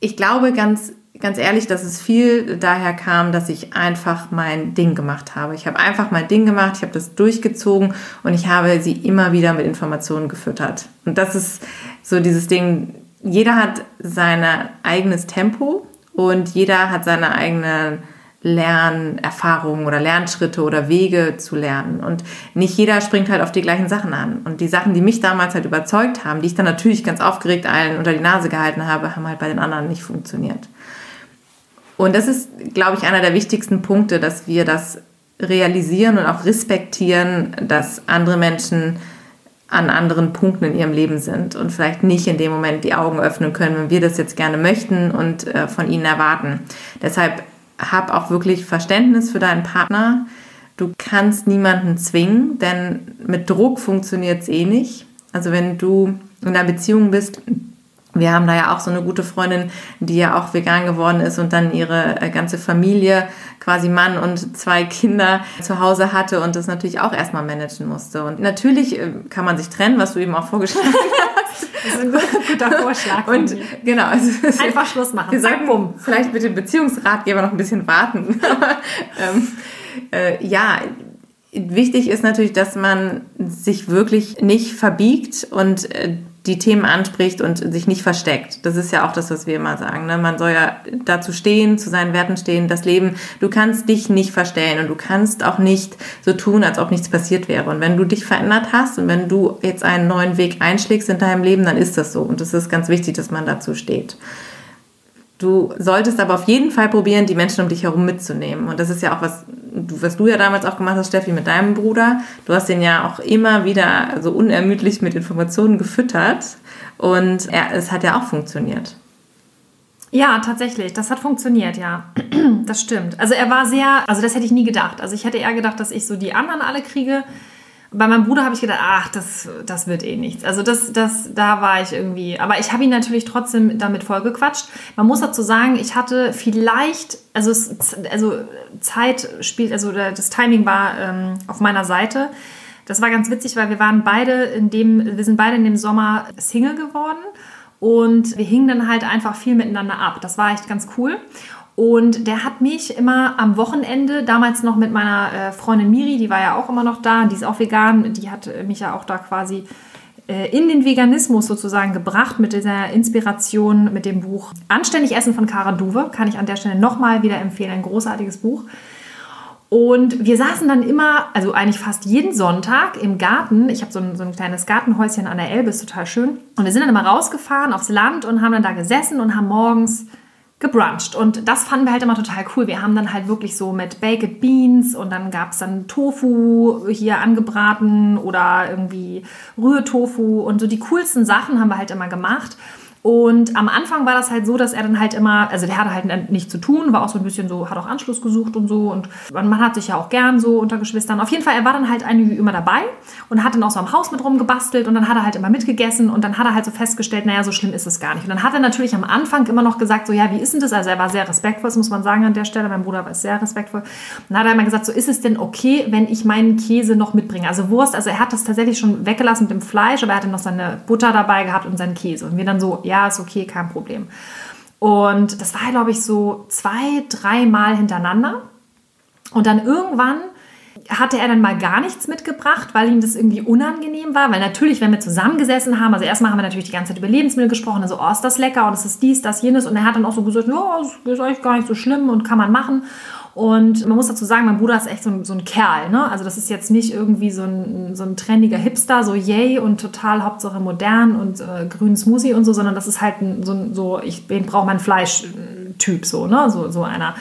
ich glaube ganz ganz ehrlich, dass es viel daher kam, dass ich einfach mein Ding gemacht habe. Ich habe einfach mein Ding gemacht, ich habe das durchgezogen und ich habe sie immer wieder mit Informationen gefüttert. Und das ist so dieses Ding, jeder hat sein eigenes Tempo und jeder hat seine eigenen Lernerfahrungen oder Lernschritte oder Wege zu lernen. Und nicht jeder springt halt auf die gleichen Sachen an. Und die Sachen, die mich damals halt überzeugt haben, die ich dann natürlich ganz aufgeregt allen unter die Nase gehalten habe, haben halt bei den anderen nicht funktioniert. Und das ist, glaube ich, einer der wichtigsten Punkte, dass wir das realisieren und auch respektieren, dass andere Menschen an anderen Punkten in ihrem Leben sind und vielleicht nicht in dem Moment die Augen öffnen können, wenn wir das jetzt gerne möchten und äh, von ihnen erwarten. Deshalb hab auch wirklich Verständnis für deinen Partner. Du kannst niemanden zwingen, denn mit Druck funktioniert es eh nicht. Also wenn du in einer Beziehung bist, wir haben da ja auch so eine gute Freundin, die ja auch vegan geworden ist und dann ihre äh, ganze Familie, quasi Mann und zwei Kinder zu Hause hatte und das natürlich auch erstmal managen musste. Und natürlich äh, kann man sich trennen, was du eben auch vorgeschlagen hast. <laughs> Das ist ein guter Vorschlag. Und genau, also einfach Schluss machen. Wir sagen, bumm. vielleicht mit dem Beziehungsratgeber noch ein bisschen warten. <laughs> ähm, äh, ja, wichtig ist natürlich, dass man sich wirklich nicht verbiegt und äh, die Themen anspricht und sich nicht versteckt. Das ist ja auch das, was wir immer sagen. Ne? Man soll ja dazu stehen, zu seinen Werten stehen, das Leben. Du kannst dich nicht verstellen und du kannst auch nicht so tun, als ob nichts passiert wäre. Und wenn du dich verändert hast und wenn du jetzt einen neuen Weg einschlägst in deinem Leben, dann ist das so. Und es ist ganz wichtig, dass man dazu steht. Du solltest aber auf jeden Fall probieren, die Menschen um dich herum mitzunehmen. Und das ist ja auch was, was du ja damals auch gemacht hast, Steffi, mit deinem Bruder. Du hast den ja auch immer wieder so unermüdlich mit Informationen gefüttert. Und er, es hat ja auch funktioniert. Ja, tatsächlich. Das hat funktioniert, ja. <clears throat> Das stimmt. Also er war sehr, also das hätte ich nie gedacht. Also ich hätte eher gedacht, dass ich so die anderen alle kriege bei meinem Bruder habe ich gedacht, ach, das, das wird eh nichts. Also das, das, da war ich irgendwie. Aber ich habe ihn natürlich trotzdem damit vollgequatscht. Man muss dazu sagen, ich hatte vielleicht, also, also Zeit spielt, also das Timing war ähm, auf meiner Seite. Das war ganz witzig, weil wir waren beide in dem, wir sind beide in dem Sommer Single geworden und wir hingen dann halt einfach viel miteinander ab. Das war echt ganz cool. Und der hat mich immer am Wochenende, damals noch mit meiner äh, Freundin Miri, die war ja auch immer noch da, die ist auch vegan, die hat mich ja auch da quasi äh, in den Veganismus sozusagen gebracht mit dieser Inspiration mit dem Buch Anständig Essen von Kara Duwe. Kann ich an der Stelle nochmal wieder empfehlen, ein großartiges Buch. Und wir saßen dann immer, also eigentlich fast jeden Sonntag im Garten. Ich habe so so ein kleines Gartenhäuschen an der Elbe, ist total schön. Und wir sind dann immer rausgefahren aufs Land und haben dann da gesessen und haben morgens gebruncht. Und das fanden wir halt immer total cool. Wir haben dann halt wirklich so mit Baked Beans und dann gab es dann Tofu hier angebraten oder irgendwie Rührtofu und so die coolsten Sachen haben wir halt immer gemacht. Und am Anfang war das halt so, dass er dann halt immer, also der hatte halt nichts zu tun, war auch so ein bisschen so, hat auch Anschluss gesucht und so. Und man hat sich ja auch gern so unter Geschwistern. Auf jeden Fall, er war dann halt eigentlich immer dabei und hat dann auch so am Haus mit rumgebastelt und dann hat er halt immer mitgegessen und dann hat er halt so festgestellt, naja, so schlimm ist es gar nicht. Und dann hat er natürlich am Anfang immer noch gesagt, so, ja, wie ist denn das? Also er war sehr respektvoll, das muss man sagen an der Stelle. Mein Bruder war sehr respektvoll. Und dann hat er immer gesagt, so, ist es denn okay, wenn ich meinen Käse noch mitbringe? Also Wurst, also er hat das tatsächlich schon weggelassen mit dem Fleisch, aber er hatte noch seine Butter dabei gehabt und seinen Käse. Und wir dann so, ja, ja, ist okay, kein Problem. Und das war, glaube ich, so zwei, dreimal hintereinander. Und dann irgendwann hatte er dann mal gar nichts mitgebracht, weil ihm das irgendwie unangenehm war. Weil natürlich, wenn wir zusammengesessen haben, also erstmal haben wir natürlich die ganze Zeit über Lebensmittel gesprochen, also, oh, ist das lecker und es ist dies, das, jenes. Und er hat dann auch so gesagt, ja, das ist eigentlich gar nicht so schlimm und kann man machen. Und man muss dazu sagen, mein Bruder ist echt so ein, so ein Kerl. Ne? Also das ist jetzt nicht irgendwie so ein, so ein trendiger Hipster, so yay und total Hauptsache modern und äh, grünen Smoothie und so, sondern das ist halt ein, so, so ich brauche mein Fleisch-Typ, so, ne? so, so einer.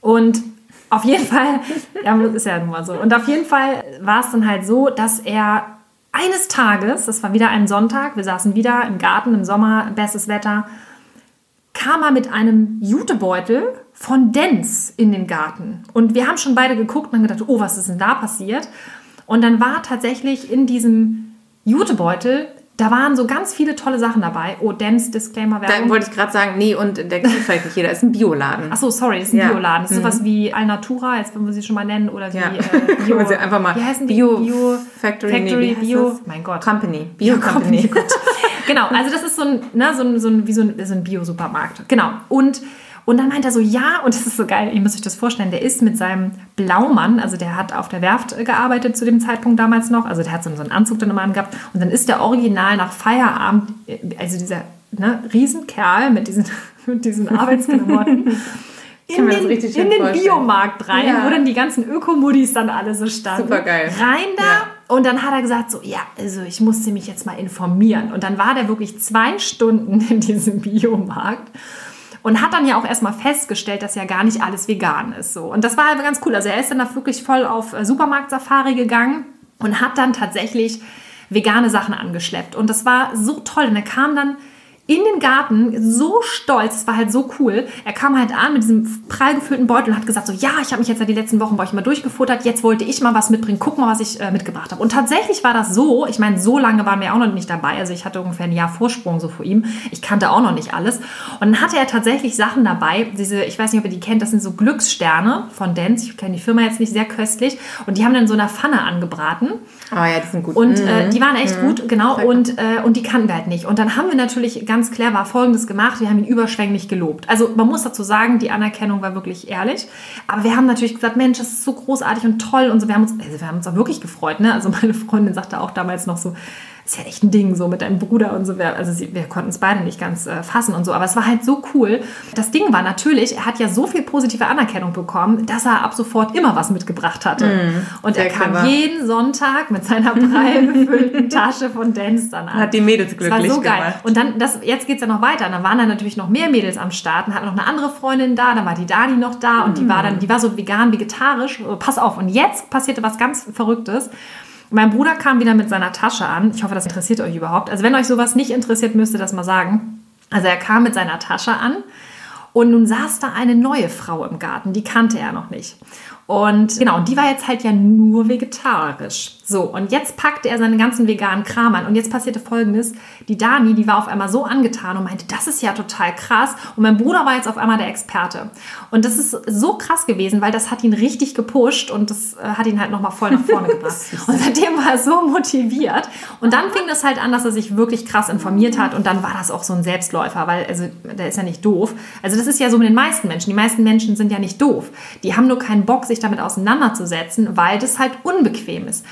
Und auf jeden Fall, <laughs> ja, ist ja nun mal so. Und auf jeden Fall war es dann halt so, dass er eines Tages, das war wieder ein Sonntag, wir saßen wieder im Garten im Sommer, bestes Wetter, kam er mit einem Jutebeutel von Dens in den Garten. Und wir haben schon beide geguckt und haben gedacht, oh, was ist denn da passiert? Und dann war tatsächlich in diesem Jutebeutel, da waren so ganz viele tolle Sachen dabei. Oh, Dens Disclaimer Werbung. Da wollte ich gerade sagen, nee, und der <laughs> kennt vielleicht nicht jeder, ist ein Bioladen. Achso, sorry, ist ein ja. Bioladen. Das ist mhm. sowas wie Alnatura, jetzt wollen wir sie schon mal nennen, oder wie äh, <laughs> Bio. sie einfach mal. Wie heißen die? Bio, Bio Factory, Factory nee, Bio. Mein Gott. Company. Bio, Bio Company. Company. <laughs> genau, also das ist so ein, ne, so ein, so ein wie so ein, so ein Bio-Supermarkt. Genau. Und und dann meint er so, ja, und das ist so geil, ihr müsst euch das vorstellen, der ist mit seinem Blaumann, also der hat auf der Werft gearbeitet zu dem Zeitpunkt damals noch, also der hat so einen Anzug dann immer angehabt und dann ist der original nach Feierabend, also dieser ne, Riesenkerl mit diesen, <laughs> mit diesen <laughs> Arbeitsklamotten. in den, in den Biomarkt rein, ja. wo dann die ganzen Ökomodis dann alle so standen. Super geil. Rein da ja. und dann hat er gesagt so, ja, also ich musste mich jetzt mal informieren. Und dann war der wirklich zwei Stunden in diesem Biomarkt und hat dann ja auch erstmal festgestellt, dass ja gar nicht alles vegan ist. So. Und das war halt ganz cool. Also er ist dann da wirklich voll auf äh, Supermarkt-Safari gegangen und hat dann tatsächlich vegane Sachen angeschleppt. Und das war so toll. Und er kam dann in den Garten, so stolz, es war halt so cool. Er kam halt an mit diesem prall gefüllten Beutel und hat gesagt so, ja, ich habe mich jetzt ja die letzten Wochen bei euch mal durchgefuttert, jetzt wollte ich mal was mitbringen, guck mal, was ich äh, mitgebracht habe. Und tatsächlich war das so, ich meine, so lange waren wir auch noch nicht dabei, also ich hatte ungefähr ein Jahr Vorsprung so vor ihm, ich kannte auch noch nicht alles. Und dann hatte er tatsächlich Sachen dabei, diese, ich weiß nicht, ob ihr die kennt, das sind so Glückssterne von Dance, ich kenne die Firma jetzt nicht sehr köstlich und die haben dann so einer Pfanne angebraten. Oh ja, die sind gut. Und äh, die waren echt mhm. gut, genau, und, äh, und die kannten wir halt nicht. Und dann haben wir natürlich ganz clever Folgendes gemacht. Wir haben ihn überschwänglich gelobt. Also man muss dazu sagen, die Anerkennung war wirklich ehrlich. Aber wir haben natürlich gesagt, Mensch, das ist so großartig und toll und so. Wir haben uns, also wir haben uns auch wirklich gefreut. Ne? Also meine Freundin sagte auch damals noch so, ist ja echt ein Ding, so mit deinem Bruder und so. Also sie, wir konnten es beide nicht ganz äh, fassen und so. Aber es war halt so cool. Das Ding war natürlich, er hat ja so viel positive Anerkennung bekommen, dass er ab sofort immer was mitgebracht hatte. Mm, und er kam clever. jeden Sonntag mit seiner <laughs> prall befüllten Tasche von Dance dann an. Hat die Mädels glücklich das war so geil. Gemacht. Und dann, das, jetzt geht es ja noch weiter. Und dann waren dann natürlich noch mehr Mädels am Start. Dann hatten noch eine andere Freundin da, dann war die Dani noch da und mm. die war dann, die war so vegan, vegetarisch. Pass auf. Und jetzt passierte was ganz Verrücktes. Mein Bruder kam wieder mit seiner Tasche an. Ich hoffe, das interessiert euch überhaupt. Also wenn euch sowas nicht interessiert, müsst ihr das mal sagen. Also er kam mit seiner Tasche an und nun saß da eine neue Frau im Garten, die kannte er noch nicht. Und genau, die war jetzt halt ja nur vegetarisch. So, und jetzt packte er seinen ganzen veganen Kram an. Und jetzt passierte folgendes: Die Dani, die war auf einmal so angetan und meinte, das ist ja total krass. Und mein Bruder war jetzt auf einmal der Experte. Und das ist so krass gewesen, weil das hat ihn richtig gepusht und das äh, hat ihn halt nochmal voll nach vorne <laughs> gebracht. und seitdem war er so motiviert. Und dann fing das halt an, dass er sich wirklich krass informiert hat. Und dann war das auch so ein Selbstläufer, weil, also, der ist ja nicht doof. Also, das ist ja so mit den meisten Menschen. Die meisten Menschen sind ja nicht doof. Die haben nur keinen Bock, sich damit auseinanderzusetzen, weil das halt unbequem ist.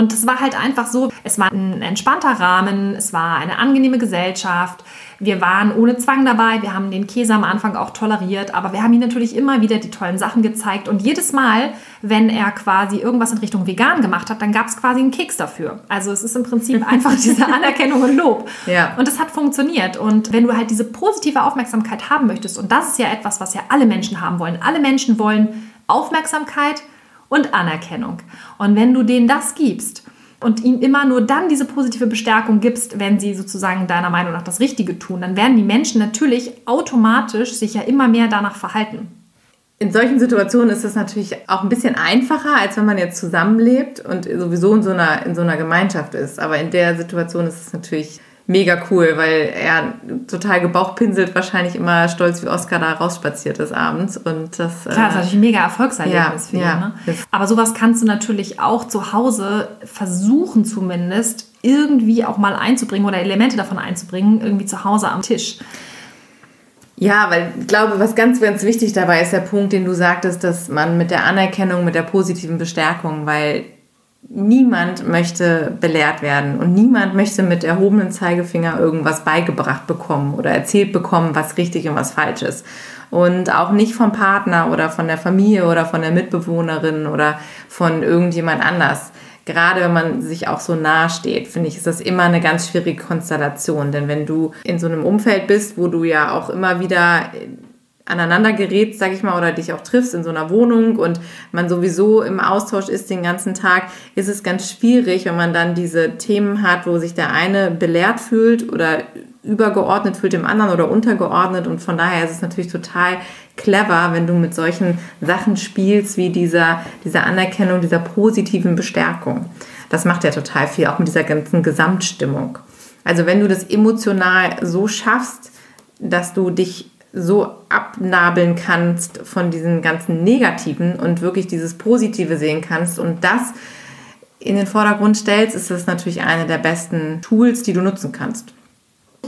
Und es war halt einfach so, es war ein entspannter Rahmen, es war eine angenehme Gesellschaft. Wir waren ohne Zwang dabei, wir haben den Käse am Anfang auch toleriert, aber wir haben ihm natürlich immer wieder die tollen Sachen gezeigt. Und jedes Mal, wenn er quasi irgendwas in Richtung vegan gemacht hat, dann gab es quasi einen Keks dafür. Also es ist im Prinzip <laughs> einfach diese Anerkennung und Lob. Ja. Und es hat funktioniert. Und wenn du halt diese positive Aufmerksamkeit haben möchtest, und das ist ja etwas, was ja alle Menschen haben wollen, alle Menschen wollen Aufmerksamkeit und Anerkennung. Und wenn du denen das gibst und ihnen immer nur dann diese positive Bestärkung gibst, wenn sie sozusagen deiner Meinung nach das Richtige tun, dann werden die Menschen natürlich automatisch sich ja immer mehr danach verhalten. In solchen Situationen ist es natürlich auch ein bisschen einfacher, als wenn man jetzt zusammenlebt und sowieso in so einer, in so einer Gemeinschaft ist. Aber in der Situation ist es natürlich mega cool, weil er total gebauchpinselt wahrscheinlich immer stolz wie Oscar da rausspaziert ist abends. Und das, Klar, das ist natürlich ein mega Erfolgserlebnis ja, für ihn. Ja, ne? Aber sowas kannst du natürlich auch zu Hause versuchen zumindest irgendwie auch mal einzubringen oder Elemente davon einzubringen, irgendwie zu Hause am Tisch. Ja, weil ich glaube, was ganz, ganz wichtig dabei ist der Punkt, den du sagtest, dass man mit der Anerkennung, mit der positiven Bestärkung, weil niemand möchte belehrt werden und niemand möchte mit erhobenem Zeigefinger irgendwas beigebracht bekommen oder erzählt bekommen, was richtig und was falsch ist. Und auch nicht vom Partner oder von der Familie oder von der Mitbewohnerin oder von irgendjemand anders. Gerade wenn man sich auch so nahe steht, finde ich, ist das immer eine ganz schwierige Konstellation. Denn wenn du in so einem Umfeld bist, wo du ja auch immer wieder aneinander gerätst, sag ich mal, oder dich auch triffst in so einer Wohnung und man sowieso im Austausch ist den ganzen Tag, ist es ganz schwierig, wenn man dann diese Themen hat, wo sich der eine belehrt fühlt oder übergeordnet fühlt dem anderen oder untergeordnet und von daher ist es natürlich total clever, wenn du mit solchen Sachen spielst, wie dieser, dieser Anerkennung, dieser positiven Bestärkung. Das macht ja total viel, auch mit dieser ganzen Gesamtstimmung. Also wenn du das emotional so schaffst, dass du dich so abnabeln kannst von diesen ganzen Negativen und wirklich dieses Positive sehen kannst und das in den Vordergrund stellst, ist das natürlich eine der besten Tools, die du nutzen kannst.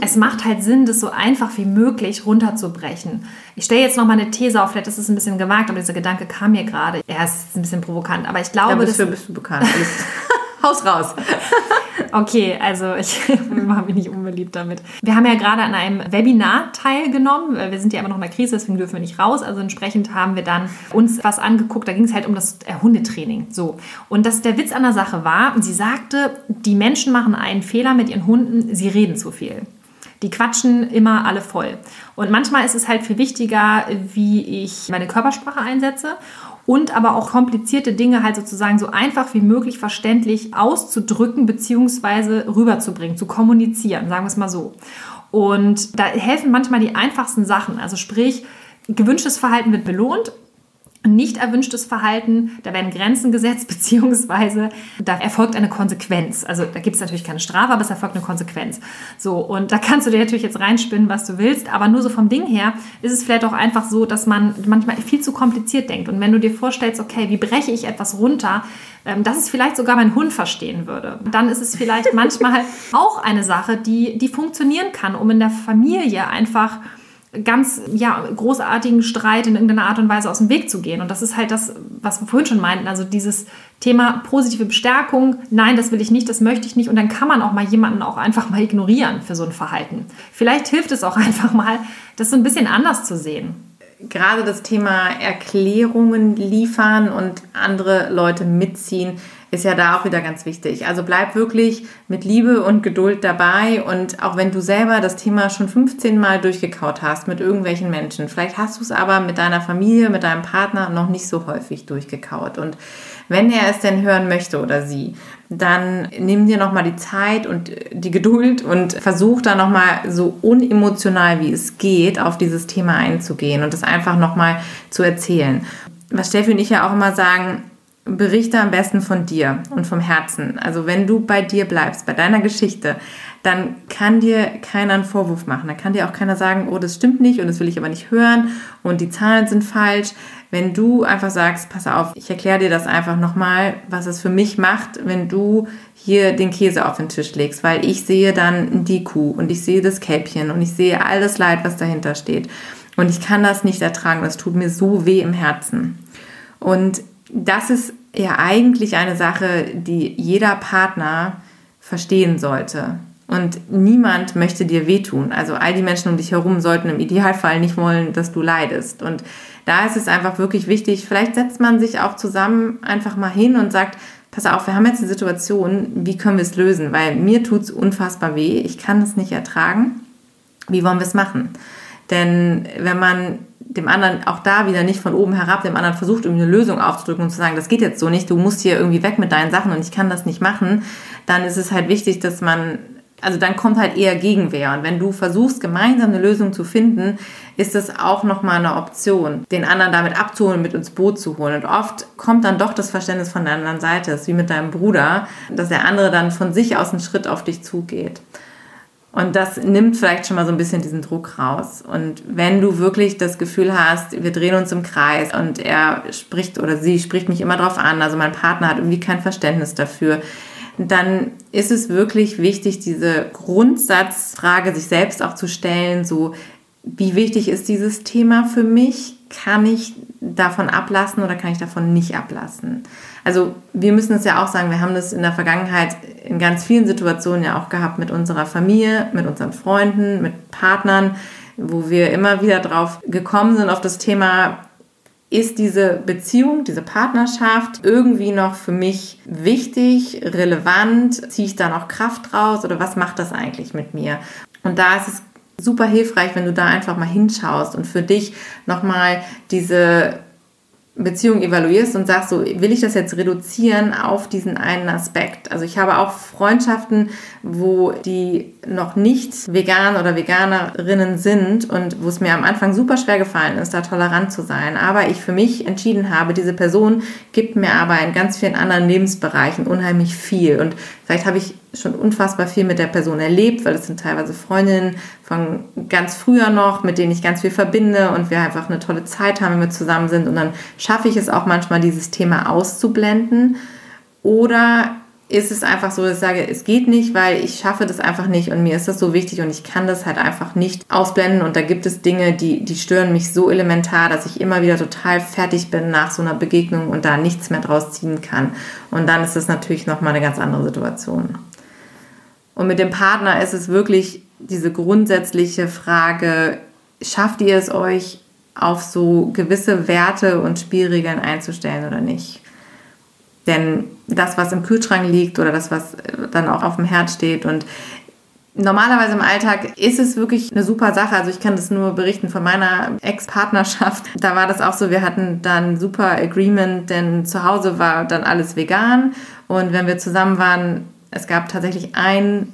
Es macht halt Sinn, das so einfach wie möglich runterzubrechen. Ich stelle jetzt noch mal eine These auf, vielleicht ist es ein bisschen gewagt, aber dieser Gedanke kam mir gerade. Er ist ein bisschen provokant, aber ich glaube, ja, du, bist du bekannt. <laughs> Haus raus. Okay, also ich <laughs> mache mich nicht unbeliebt damit. Wir haben ja gerade an einem Webinar teilgenommen. Wir sind ja immer noch in der Krise, deswegen dürfen wir nicht raus. Also entsprechend haben wir dann uns was angeguckt. Da ging es halt um das äh, Hundetraining. So. Und das der Witz an der Sache war, sie sagte, die Menschen machen einen Fehler mit ihren Hunden, sie reden zu viel. Die quatschen immer alle voll. Und manchmal ist es halt viel wichtiger, wie ich meine Körpersprache einsetze und aber auch komplizierte Dinge halt sozusagen so einfach wie möglich verständlich auszudrücken bzw. rüberzubringen, zu kommunizieren, sagen wir es mal so. Und da helfen manchmal die einfachsten Sachen. Also sprich, gewünschtes Verhalten wird belohnt nicht erwünschtes Verhalten, da werden Grenzen gesetzt, <laughs> beziehungsweise da erfolgt eine Konsequenz. Also da gibt es natürlich keine Strafe, aber es erfolgt eine Konsequenz. So, und da kannst du dir natürlich jetzt reinspinnen, was du willst, aber nur so vom Ding her ist es vielleicht auch einfach so, dass man manchmal viel zu kompliziert denkt. Und wenn du dir vorstellst, okay, wie breche ich etwas runter, ähm, dass es vielleicht sogar mein Hund verstehen würde, dann ist es vielleicht manchmal <laughs> auch eine Sache, die, die funktionieren kann, um in der Familie einfach ganz ja, großartigen Streit in irgendeiner Art und Weise aus dem Weg zu gehen. Und das ist halt das, was wir vorhin schon meinten. Also dieses Thema positive Bestärkung, nein, das will ich nicht, das möchte ich nicht. Und dann kann man auch mal jemanden auch einfach mal ignorieren für so ein Verhalten. Vielleicht hilft es auch <laughs> einfach mal, das so ein bisschen anders zu sehen. Gerade das Thema Erklärungen liefern und andere Leute mitziehen ist ja da auch wieder ganz wichtig. Also bleib wirklich mit Liebe und Geduld dabei und auch wenn du selber das Thema schon 15 Mal durchgekaut hast mit irgendwelchen Menschen, vielleicht hast du es aber mit deiner Familie, mit deinem Partner noch nicht so häufig durchgekaut und wenn er es denn hören möchte oder sie, dann nimm dir nochmal die Zeit und die Geduld und versuch da nochmal so unemotional wie es geht auf dieses Thema einzugehen und es einfach nochmal zu erzählen. Was Steffi und ich ja auch immer sagen, berichte am besten von dir und vom Herzen. Also wenn du bei dir bleibst, bei deiner Geschichte, dann kann dir keiner einen Vorwurf machen. Dann kann dir auch keiner sagen, oh, das stimmt nicht und das will ich aber nicht hören und die Zahlen sind falsch. Wenn du einfach sagst, pass auf, ich erkläre dir das einfach nochmal, was es für mich macht, wenn du hier den Käse auf den Tisch legst, weil ich sehe dann die Kuh und ich sehe das Kälbchen und ich sehe all das Leid, was dahinter steht. Und ich kann das nicht ertragen, das tut mir so weh im Herzen. Und das ist ja eigentlich eine Sache, die jeder Partner verstehen sollte. Und niemand möchte dir wehtun. Also all die Menschen um dich herum sollten im Idealfall nicht wollen, dass du leidest. Und da ist es einfach wirklich wichtig, vielleicht setzt man sich auch zusammen einfach mal hin und sagt, pass auf, wir haben jetzt eine Situation, wie können wir es lösen? Weil mir tut es unfassbar weh, ich kann es nicht ertragen. Wie wollen wir es machen? Denn wenn man dem anderen auch da wieder nicht von oben herab, dem anderen versucht, irgendwie eine Lösung aufzudrücken und zu sagen, das geht jetzt so nicht, du musst hier irgendwie weg mit deinen Sachen und ich kann das nicht machen, dann ist es halt wichtig, dass man, also dann kommt halt eher Gegenwehr. Und wenn du versuchst, gemeinsam eine Lösung zu finden, ist es auch nochmal eine Option, den anderen damit abzuholen, mit ins Boot zu holen. Und oft kommt dann doch das Verständnis von der anderen Seite, das ist wie mit deinem Bruder, dass der andere dann von sich aus einen Schritt auf dich zugeht. Und das nimmt vielleicht schon mal so ein bisschen diesen Druck raus. Und wenn du wirklich das Gefühl hast, wir drehen uns im Kreis und er spricht oder sie spricht mich immer drauf an, also mein Partner hat irgendwie kein Verständnis dafür, dann ist es wirklich wichtig, diese Grundsatzfrage sich selbst auch zu stellen, so wie wichtig ist dieses Thema für mich? Kann ich davon ablassen oder kann ich davon nicht ablassen? Also wir müssen es ja auch sagen, wir haben das in der Vergangenheit in ganz vielen Situationen ja auch gehabt mit unserer Familie, mit unseren Freunden, mit Partnern, wo wir immer wieder drauf gekommen sind auf das Thema, ist diese Beziehung, diese Partnerschaft irgendwie noch für mich wichtig, relevant? Ziehe ich da noch Kraft raus oder was macht das eigentlich mit mir? Und da ist es super hilfreich, wenn du da einfach mal hinschaust und für dich nochmal diese Beziehung evaluierst und sagst, so will ich das jetzt reduzieren auf diesen einen Aspekt. Also ich habe auch Freundschaften, wo die noch nicht vegan oder Veganerinnen sind und wo es mir am Anfang super schwer gefallen ist, da tolerant zu sein. Aber ich für mich entschieden habe, diese Person gibt mir aber in ganz vielen anderen Lebensbereichen unheimlich viel. Und vielleicht habe ich schon unfassbar viel mit der Person erlebt, weil es sind teilweise Freundinnen von ganz früher noch, mit denen ich ganz viel verbinde und wir einfach eine tolle Zeit haben, wenn wir zusammen sind. Und dann schaffe ich es auch manchmal, dieses Thema auszublenden. Oder ist es einfach so, dass ich sage, es geht nicht, weil ich schaffe das einfach nicht und mir ist das so wichtig und ich kann das halt einfach nicht ausblenden und da gibt es Dinge, die, die stören mich so elementar, dass ich immer wieder total fertig bin nach so einer Begegnung und da nichts mehr draus ziehen kann. Und dann ist das natürlich nochmal eine ganz andere Situation. Und mit dem Partner ist es wirklich diese grundsätzliche Frage, schafft ihr es euch auf so gewisse Werte und Spielregeln einzustellen oder nicht? Denn das, was im Kühlschrank liegt oder das, was dann auch auf dem Herd steht und Normalerweise im Alltag ist es wirklich eine super Sache. Also ich kann das nur berichten von meiner Ex-Partnerschaft. Da war das auch so, wir hatten dann super Agreement, denn zu Hause war dann alles vegan. Und wenn wir zusammen waren, es gab tatsächlich ein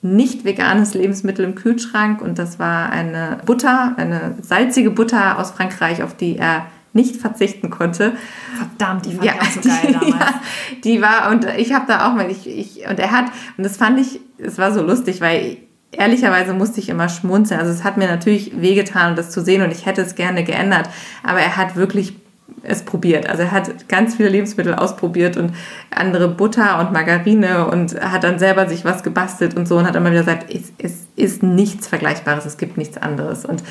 nicht veganes Lebensmittel im Kühlschrank und das war eine Butter, eine salzige Butter aus Frankreich, auf die er nicht verzichten konnte. Verdammt, die fand ja, ich auch so geil damals. <laughs> Ja, die war, und ich habe da auch mal, ich, ich, und er hat, und das fand ich, es war so lustig, weil ehrlicherweise musste ich immer schmunzeln. Also es hat mir natürlich wehgetan, das zu sehen und ich hätte es gerne geändert, aber er hat wirklich es probiert. Also er hat ganz viele Lebensmittel ausprobiert und andere Butter und Margarine und hat dann selber sich was gebastelt und so und hat immer wieder gesagt, es, es ist nichts Vergleichbares, es gibt nichts anderes. Und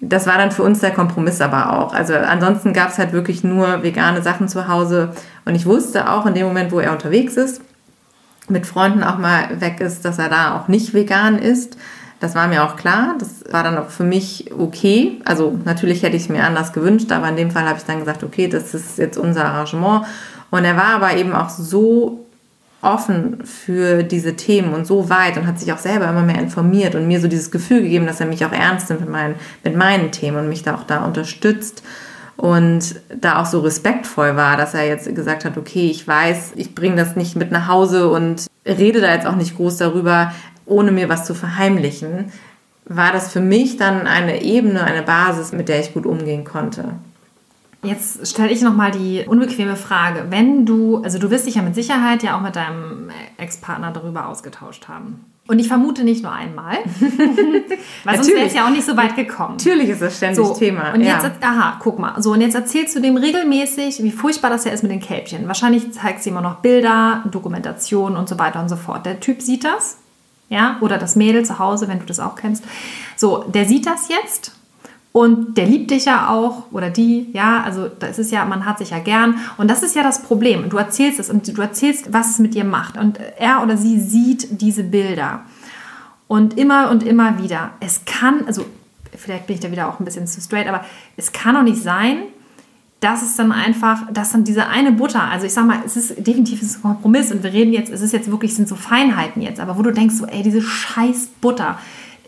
das war dann für uns der Kompromiss aber auch. Also ansonsten gab es halt wirklich nur vegane Sachen zu Hause. Und ich wusste auch in dem Moment, wo er unterwegs ist, mit Freunden auch mal weg ist, dass er da auch nicht vegan ist. Das war mir auch klar. Das war dann auch für mich okay. Also natürlich hätte ich es mir anders gewünscht, aber in dem Fall habe ich dann gesagt, okay, das ist jetzt unser Arrangement. Und er war aber eben auch so offen für diese Themen und so weit und hat sich auch selber immer mehr informiert und mir so dieses Gefühl gegeben, dass er mich auch ernst nimmt mit meinen, mit meinen Themen und mich da auch da unterstützt und da auch so respektvoll war, dass er jetzt gesagt hat, okay, ich weiß, ich bringe das nicht mit nach Hause und rede da jetzt auch nicht groß darüber, ohne mir was zu verheimlichen, war das für mich dann eine Ebene, eine Basis, mit der ich gut umgehen konnte. Jetzt stelle ich nochmal die unbequeme Frage. Wenn du, also du wirst dich ja mit Sicherheit ja auch mit deinem Ex-Partner darüber ausgetauscht haben. Und ich vermute nicht nur einmal, <laughs> weil sonst wäre es ja auch nicht so weit gekommen. Natürlich ist das ständig so, Thema. Und jetzt, ja. aha, guck mal. So, und jetzt erzählst du dem regelmäßig, wie furchtbar das ja ist mit den Kälbchen. Wahrscheinlich zeigt sie immer noch Bilder, Dokumentation und so weiter und so fort. Der Typ sieht das, ja, oder das Mädel zu Hause, wenn du das auch kennst. So, der sieht das jetzt und der liebt dich ja auch oder die, ja, also das ist ja, man hat sich ja gern. Und das ist ja das Problem. Du erzählst es und du erzählst, was es mit dir macht. Und er oder sie sieht diese Bilder. Und immer und immer wieder. Es kann, also vielleicht bin ich da wieder auch ein bisschen zu straight, aber es kann doch nicht sein, dass es dann einfach, dass dann diese eine Butter, also ich sag mal, es ist definitiv ein Kompromiss und wir reden jetzt, es ist jetzt wirklich, sind so Feinheiten jetzt, aber wo du denkst so, ey, diese scheiß Butter,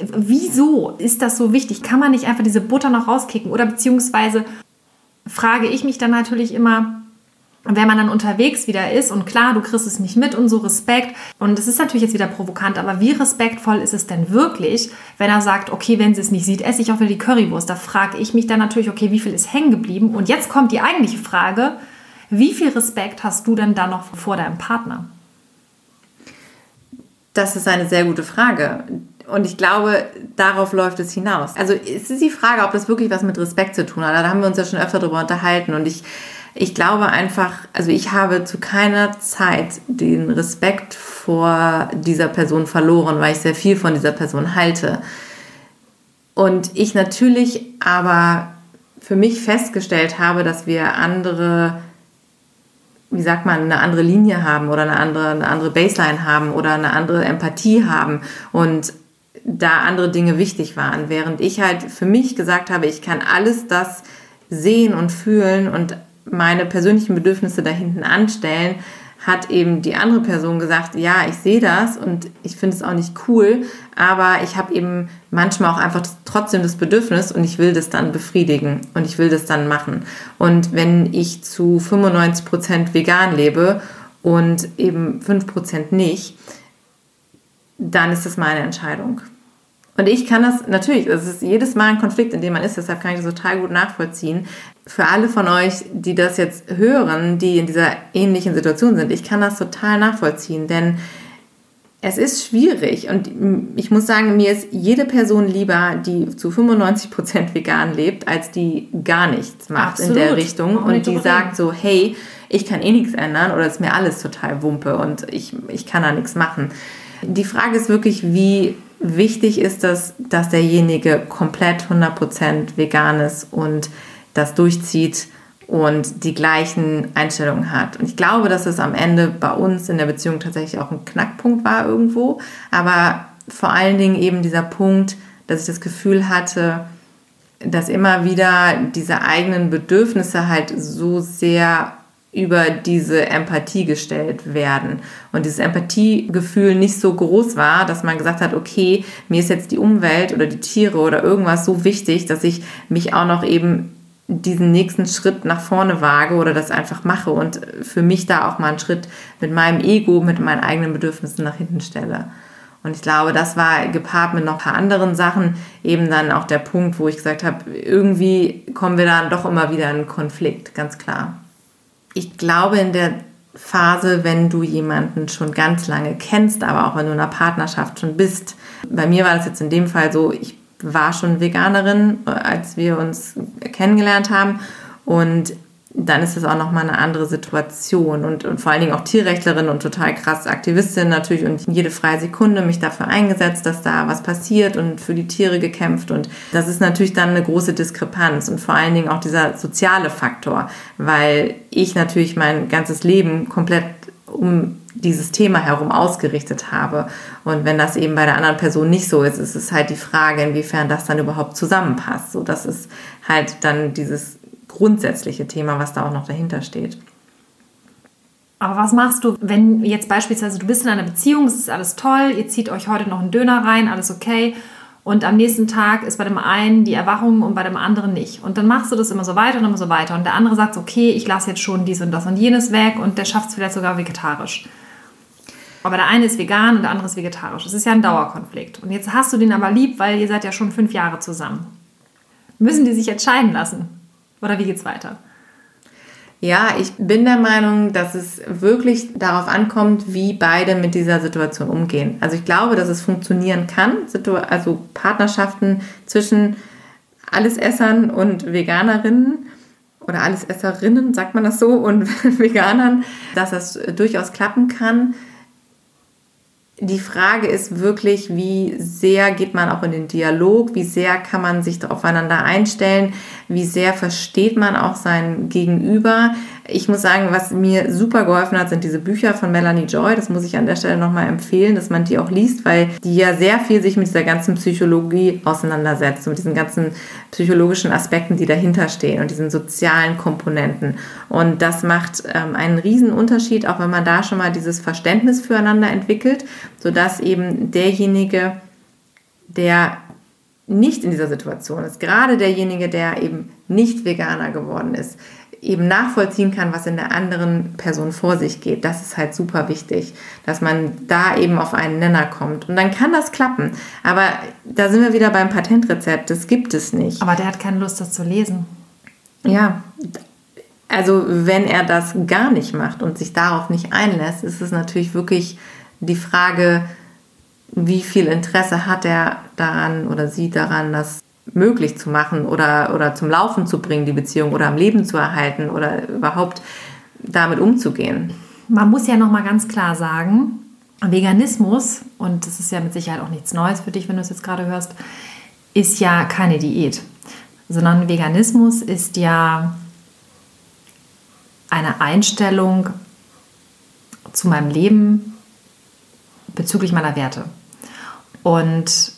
wieso ist das so wichtig? Kann man nicht einfach diese Butter noch rauskicken? Oder beziehungsweise frage ich mich dann natürlich immer, wenn man dann unterwegs wieder ist und klar, du kriegst es nicht mit und so Respekt. Und es ist natürlich jetzt wieder provokant, aber wie respektvoll ist es denn wirklich, wenn er sagt, okay, wenn sie es nicht sieht, esse ich auch wieder die Currywurst. Da frage ich mich dann natürlich, okay, wie viel ist hängen geblieben? Und jetzt kommt die eigentliche Frage, wie viel Respekt hast du denn da noch vor deinem Partner? Das ist eine sehr gute Frage. Und ich glaube, darauf läuft es hinaus. Also es ist die Frage, ob das wirklich was mit Respekt zu tun hat. Da haben wir uns ja schon öfter darüber unterhalten. Und ich, ich glaube einfach, also ich habe zu keiner Zeit den Respekt vor dieser Person verloren, weil ich sehr viel von dieser Person halte. Und ich natürlich aber für mich festgestellt habe, dass wir andere wie sagt man, eine andere Linie haben oder eine andere, eine andere Baseline haben oder eine andere Empathie haben. Und da andere Dinge wichtig waren, während ich halt für mich gesagt habe, ich kann alles das sehen und fühlen und meine persönlichen Bedürfnisse da hinten anstellen, hat eben die andere Person gesagt, ja, ich sehe das und ich finde es auch nicht cool, aber ich habe eben manchmal auch einfach trotzdem das Bedürfnis und ich will das dann befriedigen und ich will das dann machen. Und wenn ich zu 95 Prozent vegan lebe und eben 5% nicht, dann ist das meine Entscheidung. Und ich kann das natürlich, es ist jedes Mal ein Konflikt, in dem man ist, deshalb kann ich das total gut nachvollziehen. Für alle von euch, die das jetzt hören, die in dieser ähnlichen Situation sind, ich kann das total nachvollziehen, denn es ist schwierig und ich muss sagen, mir ist jede Person lieber, die zu 95 Prozent vegan lebt, als die gar nichts macht Absolut. in der Richtung und die sagt so, hey, ich kann eh nichts ändern oder ist mir alles total Wumpe und ich, ich kann da nichts machen. Die Frage ist wirklich, wie wichtig ist das, dass derjenige komplett 100% vegan ist und das durchzieht und die gleichen Einstellungen hat. Und ich glaube, dass es am Ende bei uns in der Beziehung tatsächlich auch ein Knackpunkt war irgendwo. Aber vor allen Dingen eben dieser Punkt, dass ich das Gefühl hatte, dass immer wieder diese eigenen Bedürfnisse halt so sehr über diese Empathie gestellt werden und dieses Empathiegefühl nicht so groß war, dass man gesagt hat, okay, mir ist jetzt die Umwelt oder die Tiere oder irgendwas so wichtig, dass ich mich auch noch eben diesen nächsten Schritt nach vorne wage oder das einfach mache und für mich da auch mal einen Schritt mit meinem Ego, mit meinen eigenen Bedürfnissen nach hinten stelle. Und ich glaube, das war gepaart mit noch ein paar anderen Sachen eben dann auch der Punkt, wo ich gesagt habe, irgendwie kommen wir dann doch immer wieder in Konflikt, ganz klar. Ich glaube, in der Phase, wenn du jemanden schon ganz lange kennst, aber auch wenn du in einer Partnerschaft schon bist. Bei mir war das jetzt in dem Fall so, ich war schon Veganerin, als wir uns kennengelernt haben. Und dann ist es auch nochmal eine andere Situation und, und vor allen Dingen auch Tierrechtlerin und total krass Aktivistin natürlich und jede freie Sekunde mich dafür eingesetzt, dass da was passiert und für die Tiere gekämpft und das ist natürlich dann eine große Diskrepanz und vor allen Dingen auch dieser soziale Faktor, weil ich natürlich mein ganzes Leben komplett um dieses Thema herum ausgerichtet habe. Und wenn das eben bei der anderen Person nicht so ist, ist es halt die Frage, inwiefern das dann überhaupt zusammenpasst. So, das ist halt dann dieses grundsätzliche Thema, was da auch noch dahinter steht. Aber was machst du, wenn jetzt beispielsweise du bist in einer Beziehung, es ist alles toll, ihr zieht euch heute noch einen Döner rein, alles okay, und am nächsten Tag ist bei dem einen die Erwachung und bei dem anderen nicht. Und dann machst du das immer so weiter und immer so weiter. Und der andere sagt, okay, ich lasse jetzt schon dies und das und jenes weg und der schafft es vielleicht sogar vegetarisch. Aber der eine ist vegan und der andere ist vegetarisch. Das ist ja ein Dauerkonflikt. Und jetzt hast du den aber lieb, weil ihr seid ja schon fünf Jahre zusammen. Müssen die sich entscheiden lassen? Oder wie geht's weiter? Ja, ich bin der Meinung, dass es wirklich darauf ankommt, wie beide mit dieser Situation umgehen. Also ich glaube, dass es funktionieren kann, also Partnerschaften zwischen Allesessern und Veganerinnen oder Allesesserinnen, sagt man das so, und <laughs> Veganern, dass das durchaus klappen kann die Frage ist wirklich, wie sehr geht man auch in den Dialog, wie sehr kann man sich aufeinander einstellen, wie sehr versteht man auch sein Gegenüber. Ich muss sagen, was mir super geholfen hat, sind diese Bücher von Melanie Joy. Das muss ich an der Stelle nochmal empfehlen, dass man die auch liest, weil die ja sehr viel sich mit dieser ganzen Psychologie auseinandersetzt, mit diesen ganzen psychologischen Aspekten, die dahinter stehen und diesen sozialen Komponenten. Und das macht ähm, einen riesen Unterschied, auch wenn man da schon mal dieses Verständnis füreinander entwickelt, sodass eben derjenige, der nicht in dieser Situation ist, gerade derjenige, der eben nicht Veganer geworden ist, eben nachvollziehen kann, was in der anderen Person vor sich geht. Das ist halt super wichtig, dass man da eben auf einen Nenner kommt. Und dann kann das klappen. Aber da sind wir wieder beim Patentrezept. Das gibt es nicht. Aber der hat keine Lust, das zu lesen. Ja, also wenn er das gar nicht macht und sich darauf nicht einlässt, ist es natürlich wirklich die Frage, wie viel Interesse hat er daran oder sie daran, das möglich zu machen oder, oder zum Laufen zu bringen, die Beziehung oder am Leben zu erhalten oder überhaupt damit umzugehen. Man muss ja noch mal ganz klar sagen, Veganismus, und das ist ja mit Sicherheit auch nichts Neues für dich, wenn du es jetzt gerade hörst, ist ja keine Diät, sondern Veganismus ist ja eine Einstellung zu meinem Leben bezüglich meiner Werte. Und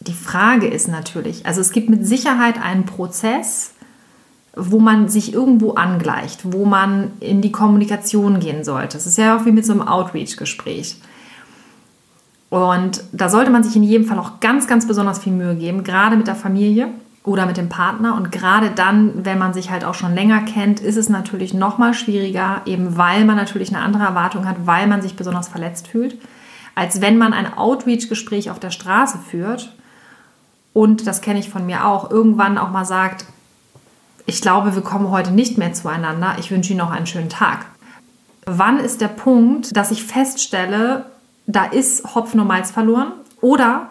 die Frage ist natürlich, also es gibt mit Sicherheit einen Prozess, wo man sich irgendwo angleicht, wo man in die Kommunikation gehen sollte. Es ist ja auch wie mit so einem Outreach-Gespräch. Und da sollte man sich in jedem Fall auch ganz, ganz besonders viel Mühe geben, gerade mit der Familie oder mit dem Partner. Und gerade dann, wenn man sich halt auch schon länger kennt, ist es natürlich noch mal schwieriger, eben weil man natürlich eine andere Erwartung hat, weil man sich besonders verletzt fühlt, als wenn man ein Outreach-Gespräch auf der Straße führt und, das kenne ich von mir auch, irgendwann auch mal sagt, ich glaube, wir kommen heute nicht mehr zueinander, ich wünsche Ihnen noch einen schönen Tag. Wann ist der Punkt, dass ich feststelle, da ist Hopfen und Malz verloren? Oder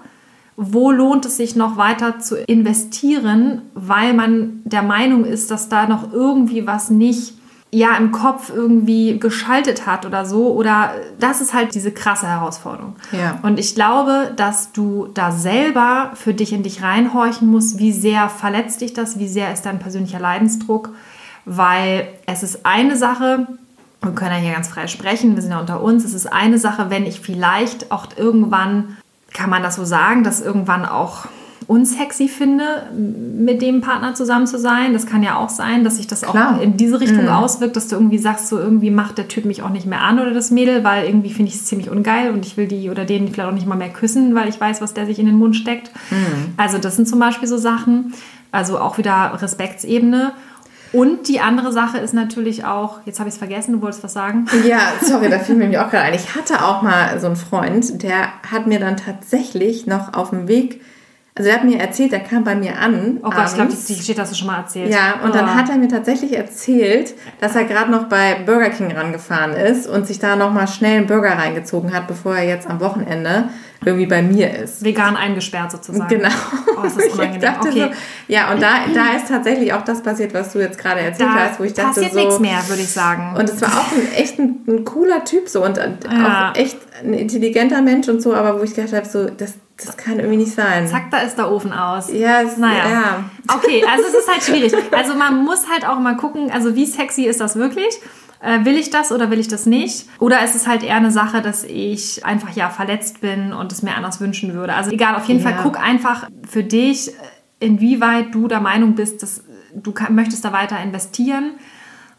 wo lohnt es sich noch weiter zu investieren, weil man der Meinung ist, dass da noch irgendwie was nicht ja im Kopf irgendwie geschaltet hat oder so. Oder das ist halt diese krasse Herausforderung. Ja. Und ich glaube, dass du da selber für dich in dich reinhorchen musst, wie sehr verletzt dich das, wie sehr ist dein persönlicher Leidensdruck. Weil es ist eine Sache, wir können ja hier ganz frei sprechen, wir sind ja unter uns, es ist eine Sache, wenn ich vielleicht auch irgendwann, kann man das so sagen, dass irgendwann auch unsexy finde, mit dem Partner zusammen zu sein. Das kann ja auch sein, dass sich das Klar. auch in diese Richtung mhm. auswirkt, dass du irgendwie sagst, so irgendwie macht der Typ mich auch nicht mehr an oder das Mädel, weil irgendwie finde ich es ziemlich ungeil und ich will die oder den vielleicht auch nicht mal mehr küssen, weil ich weiß, was der sich in den Mund steckt. Mhm. Also das sind zum Beispiel so Sachen. Also auch wieder Respektsebene. Und die andere Sache ist natürlich auch, jetzt habe ich es vergessen, du wolltest was sagen. Ja, sorry, da fiel mir auch gerade ein. Ich hatte auch mal so einen Freund, der hat mir dann tatsächlich noch auf dem Weg also er hat mir erzählt, er kam bei mir an. Oh Gott, ich glaube, die Geschichte hast du schon mal erzählt. Ja, und oh. dann hat er mir tatsächlich erzählt, dass er gerade noch bei Burger King rangefahren ist und sich da nochmal schnell einen Burger reingezogen hat, bevor er jetzt am Wochenende irgendwie bei mir ist. Vegan eingesperrt sozusagen. Genau. Oh, ist <laughs> das unangenehm. okay. So, ja, und da, da ist tatsächlich auch das passiert, was du jetzt gerade erzählt da hast, wo ich dachte passiert so... nichts mehr, würde ich sagen. Und es war auch ein, echt ein, ein cooler Typ so und ja. auch echt ein intelligenter Mensch und so, aber wo ich gedacht habe, so, das das kann irgendwie nicht sein. Zack, da ist der Ofen aus. Ja, es, naja. Ja. Okay, also es ist halt schwierig. Also man muss halt auch mal gucken, also wie sexy ist das wirklich? Äh, will ich das oder will ich das nicht? Oder ist es halt eher eine Sache, dass ich einfach ja verletzt bin und es mir anders wünschen würde? Also egal, auf jeden ja. Fall guck einfach für dich, inwieweit du der Meinung bist, dass du kann, möchtest da weiter investieren.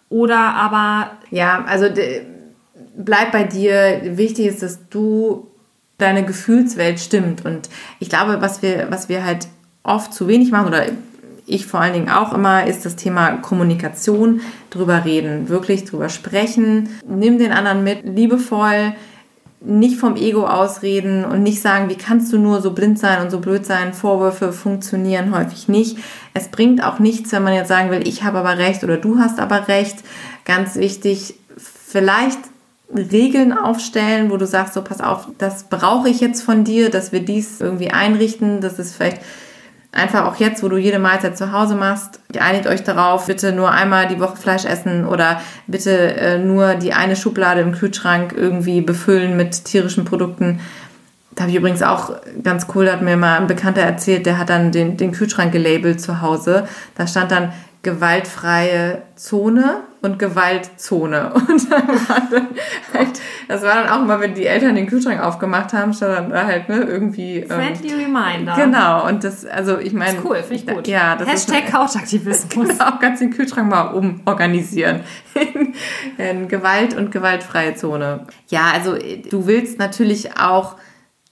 Oder aber. Ja, also bleib bei dir. Wichtig ist, dass du deine Gefühlswelt stimmt. Und ich glaube, was wir, was wir halt oft zu wenig machen oder ich vor allen Dingen auch immer, ist das Thema Kommunikation, drüber reden, wirklich drüber sprechen. Nimm den anderen mit, liebevoll, nicht vom Ego ausreden und nicht sagen, wie kannst du nur so blind sein und so blöd sein. Vorwürfe funktionieren häufig nicht. Es bringt auch nichts, wenn man jetzt sagen will, ich habe aber recht oder du hast aber recht. Ganz wichtig, vielleicht Regeln aufstellen, wo du sagst, so pass auf, das brauche ich jetzt von dir, dass wir dies irgendwie einrichten, das ist vielleicht einfach auch jetzt, wo du jede Mahlzeit zu Hause machst, einigt euch darauf, bitte nur einmal die Woche Fleisch essen oder bitte äh, nur die eine Schublade im Kühlschrank irgendwie befüllen mit tierischen Produkten. Da habe ich übrigens auch ganz cool, da hat mir mal ein Bekannter erzählt, der hat dann den, den Kühlschrank gelabelt zu Hause. Da stand dann gewaltfreie Zone und Gewaltzone. <laughs> Und dann war dann halt, das war dann auch mal, wenn die Eltern den Kühlschrank aufgemacht haben, stand dann da halt ne, irgendwie. Ähm, Friendly ähm, Reminder. Genau, und das, also ich meine. Cool, finde ich gut. Ja, das Hashtag ist, Couchaktivismus. <laughs> Genau, kannst den Kühlschrank mal umorganisieren. <laughs> in, in Gewalt und gewaltfreie Zone. Ja, also du willst natürlich auch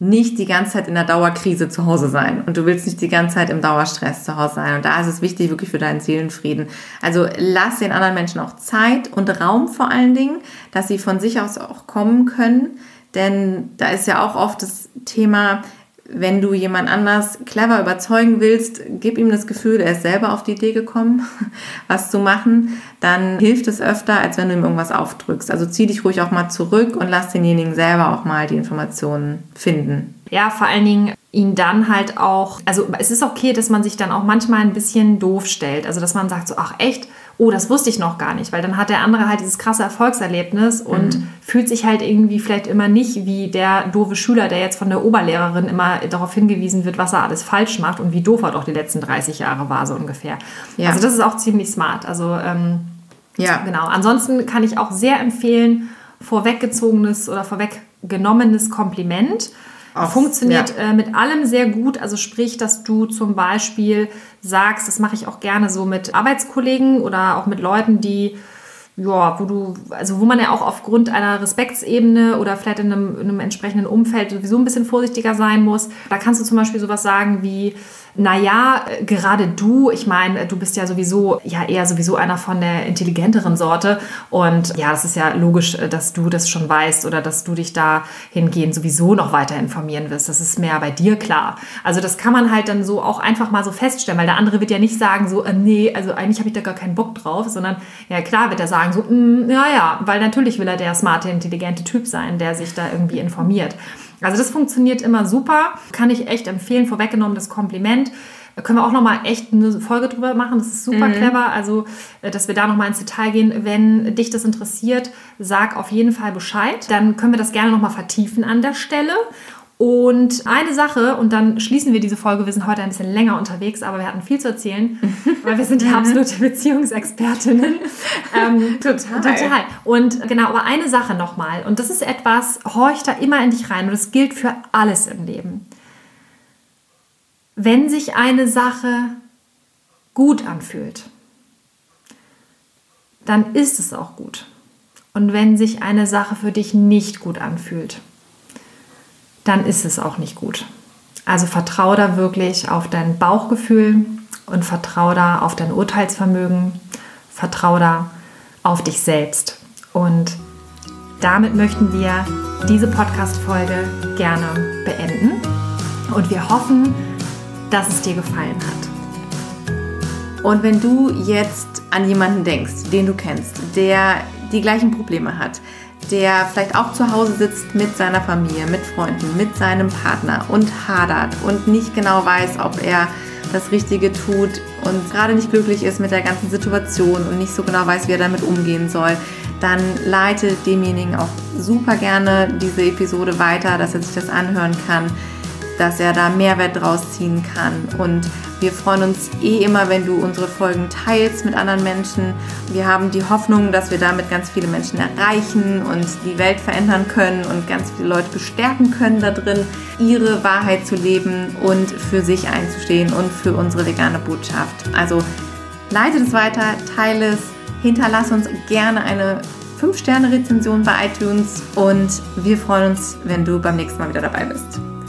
nicht die ganze Zeit in der Dauerkrise zu Hause sein und du willst nicht die ganze Zeit im Dauerstress zu Hause sein. Und da ist es wichtig, wirklich für deinen Seelenfrieden. Also lass den anderen Menschen auch Zeit und Raum vor allen Dingen, dass sie von sich aus auch kommen können. Denn da ist ja auch oft das Thema, wenn du jemand anders clever überzeugen willst, gib ihm das Gefühl, er ist selber auf die Idee gekommen, <laughs> was zu machen, dann hilft es öfter, als wenn du ihm irgendwas aufdrückst. Also zieh dich ruhig auch mal zurück und lass denjenigen selber auch mal die Informationen finden. Ja, vor allen Dingen ihn dann halt auch, also es ist okay, dass man sich dann auch manchmal ein bisschen doof stellt. Also dass man sagt so, ach echt, oh, das wusste ich noch gar nicht, weil dann hat der andere halt dieses krasse Erfolgserlebnis und mhm. fühlt sich halt irgendwie vielleicht immer nicht wie der doofe Schüler, der jetzt von der Oberlehrerin immer darauf hingewiesen wird, was er alles falsch macht und wie doof er doch die letzten 30 Jahre war, so ungefähr. Ja. Also das ist auch ziemlich smart. Also ähm, ja. genau. Ansonsten kann ich auch sehr empfehlen, vorweggezogenes oder vorweggenommenes Kompliment auf, Funktioniert ja. äh, mit allem sehr gut. Also sprich, dass du zum Beispiel sagst, das mache ich auch gerne so mit Arbeitskollegen oder auch mit Leuten, die ja, wo du, also wo man ja auch aufgrund einer Respektsebene oder vielleicht in einem, in einem entsprechenden Umfeld sowieso ein bisschen vorsichtiger sein muss. Da kannst du zum Beispiel sowas sagen wie, naja, gerade du, ich meine, du bist ja sowieso, ja eher sowieso einer von der intelligenteren Sorte und ja, das ist ja logisch, dass du das schon weißt oder dass du dich da hingehend sowieso noch weiter informieren wirst. Das ist mehr bei dir klar. Also das kann man halt dann so auch einfach mal so feststellen, weil der andere wird ja nicht sagen so, äh, nee, also eigentlich habe ich da gar keinen Bock drauf, sondern ja klar wird er sagen so, mm, ja, ja, weil natürlich will er der smarte, intelligente Typ sein, der sich da irgendwie informiert. Also das funktioniert immer super, kann ich echt empfehlen, vorweggenommen das Kompliment. Da können wir auch nochmal echt eine Folge drüber machen. Das ist super mhm. clever. Also, äh, dass wir da nochmal ins Detail gehen. Wenn dich das interessiert, sag auf jeden Fall Bescheid. Dann können wir das gerne nochmal vertiefen an der Stelle. Und eine Sache, und dann schließen wir diese Folge, wir sind heute ein bisschen länger unterwegs, aber wir hatten viel zu erzählen, <laughs> weil wir sind die absolute Beziehungsexpertinnen. <laughs> ähm, total. Total. Und genau, aber eine Sache nochmal, und das ist etwas, horch da immer in dich rein, und das gilt für alles im Leben. Wenn sich eine Sache gut anfühlt, dann ist es auch gut. Und wenn sich eine Sache für dich nicht gut anfühlt, dann ist es auch nicht gut. Also vertraue da wirklich auf dein Bauchgefühl und vertraue da auf dein Urteilsvermögen, vertraue da auf dich selbst. Und damit möchten wir diese Podcast-Folge gerne beenden. Und wir hoffen, dass es dir gefallen hat. Und wenn du jetzt an jemanden denkst, den du kennst, der die gleichen Probleme hat, der vielleicht auch zu Hause sitzt mit seiner Familie, mit Freunden, mit seinem Partner und hadert und nicht genau weiß, ob er das Richtige tut und gerade nicht glücklich ist mit der ganzen Situation und nicht so genau weiß, wie er damit umgehen soll, dann leite demjenigen auch super gerne diese Episode weiter, dass er sich das anhören kann dass er da Mehrwert draus ziehen kann. Und wir freuen uns eh immer, wenn du unsere Folgen teilst mit anderen Menschen. Wir haben die Hoffnung, dass wir damit ganz viele Menschen erreichen und die Welt verändern können und ganz viele Leute bestärken können da drin, ihre Wahrheit zu leben und für sich einzustehen und für unsere vegane Botschaft. Also leite es weiter, teile es, hinterlass uns gerne eine 5-Sterne-Rezension bei iTunes und wir freuen uns, wenn du beim nächsten Mal wieder dabei bist.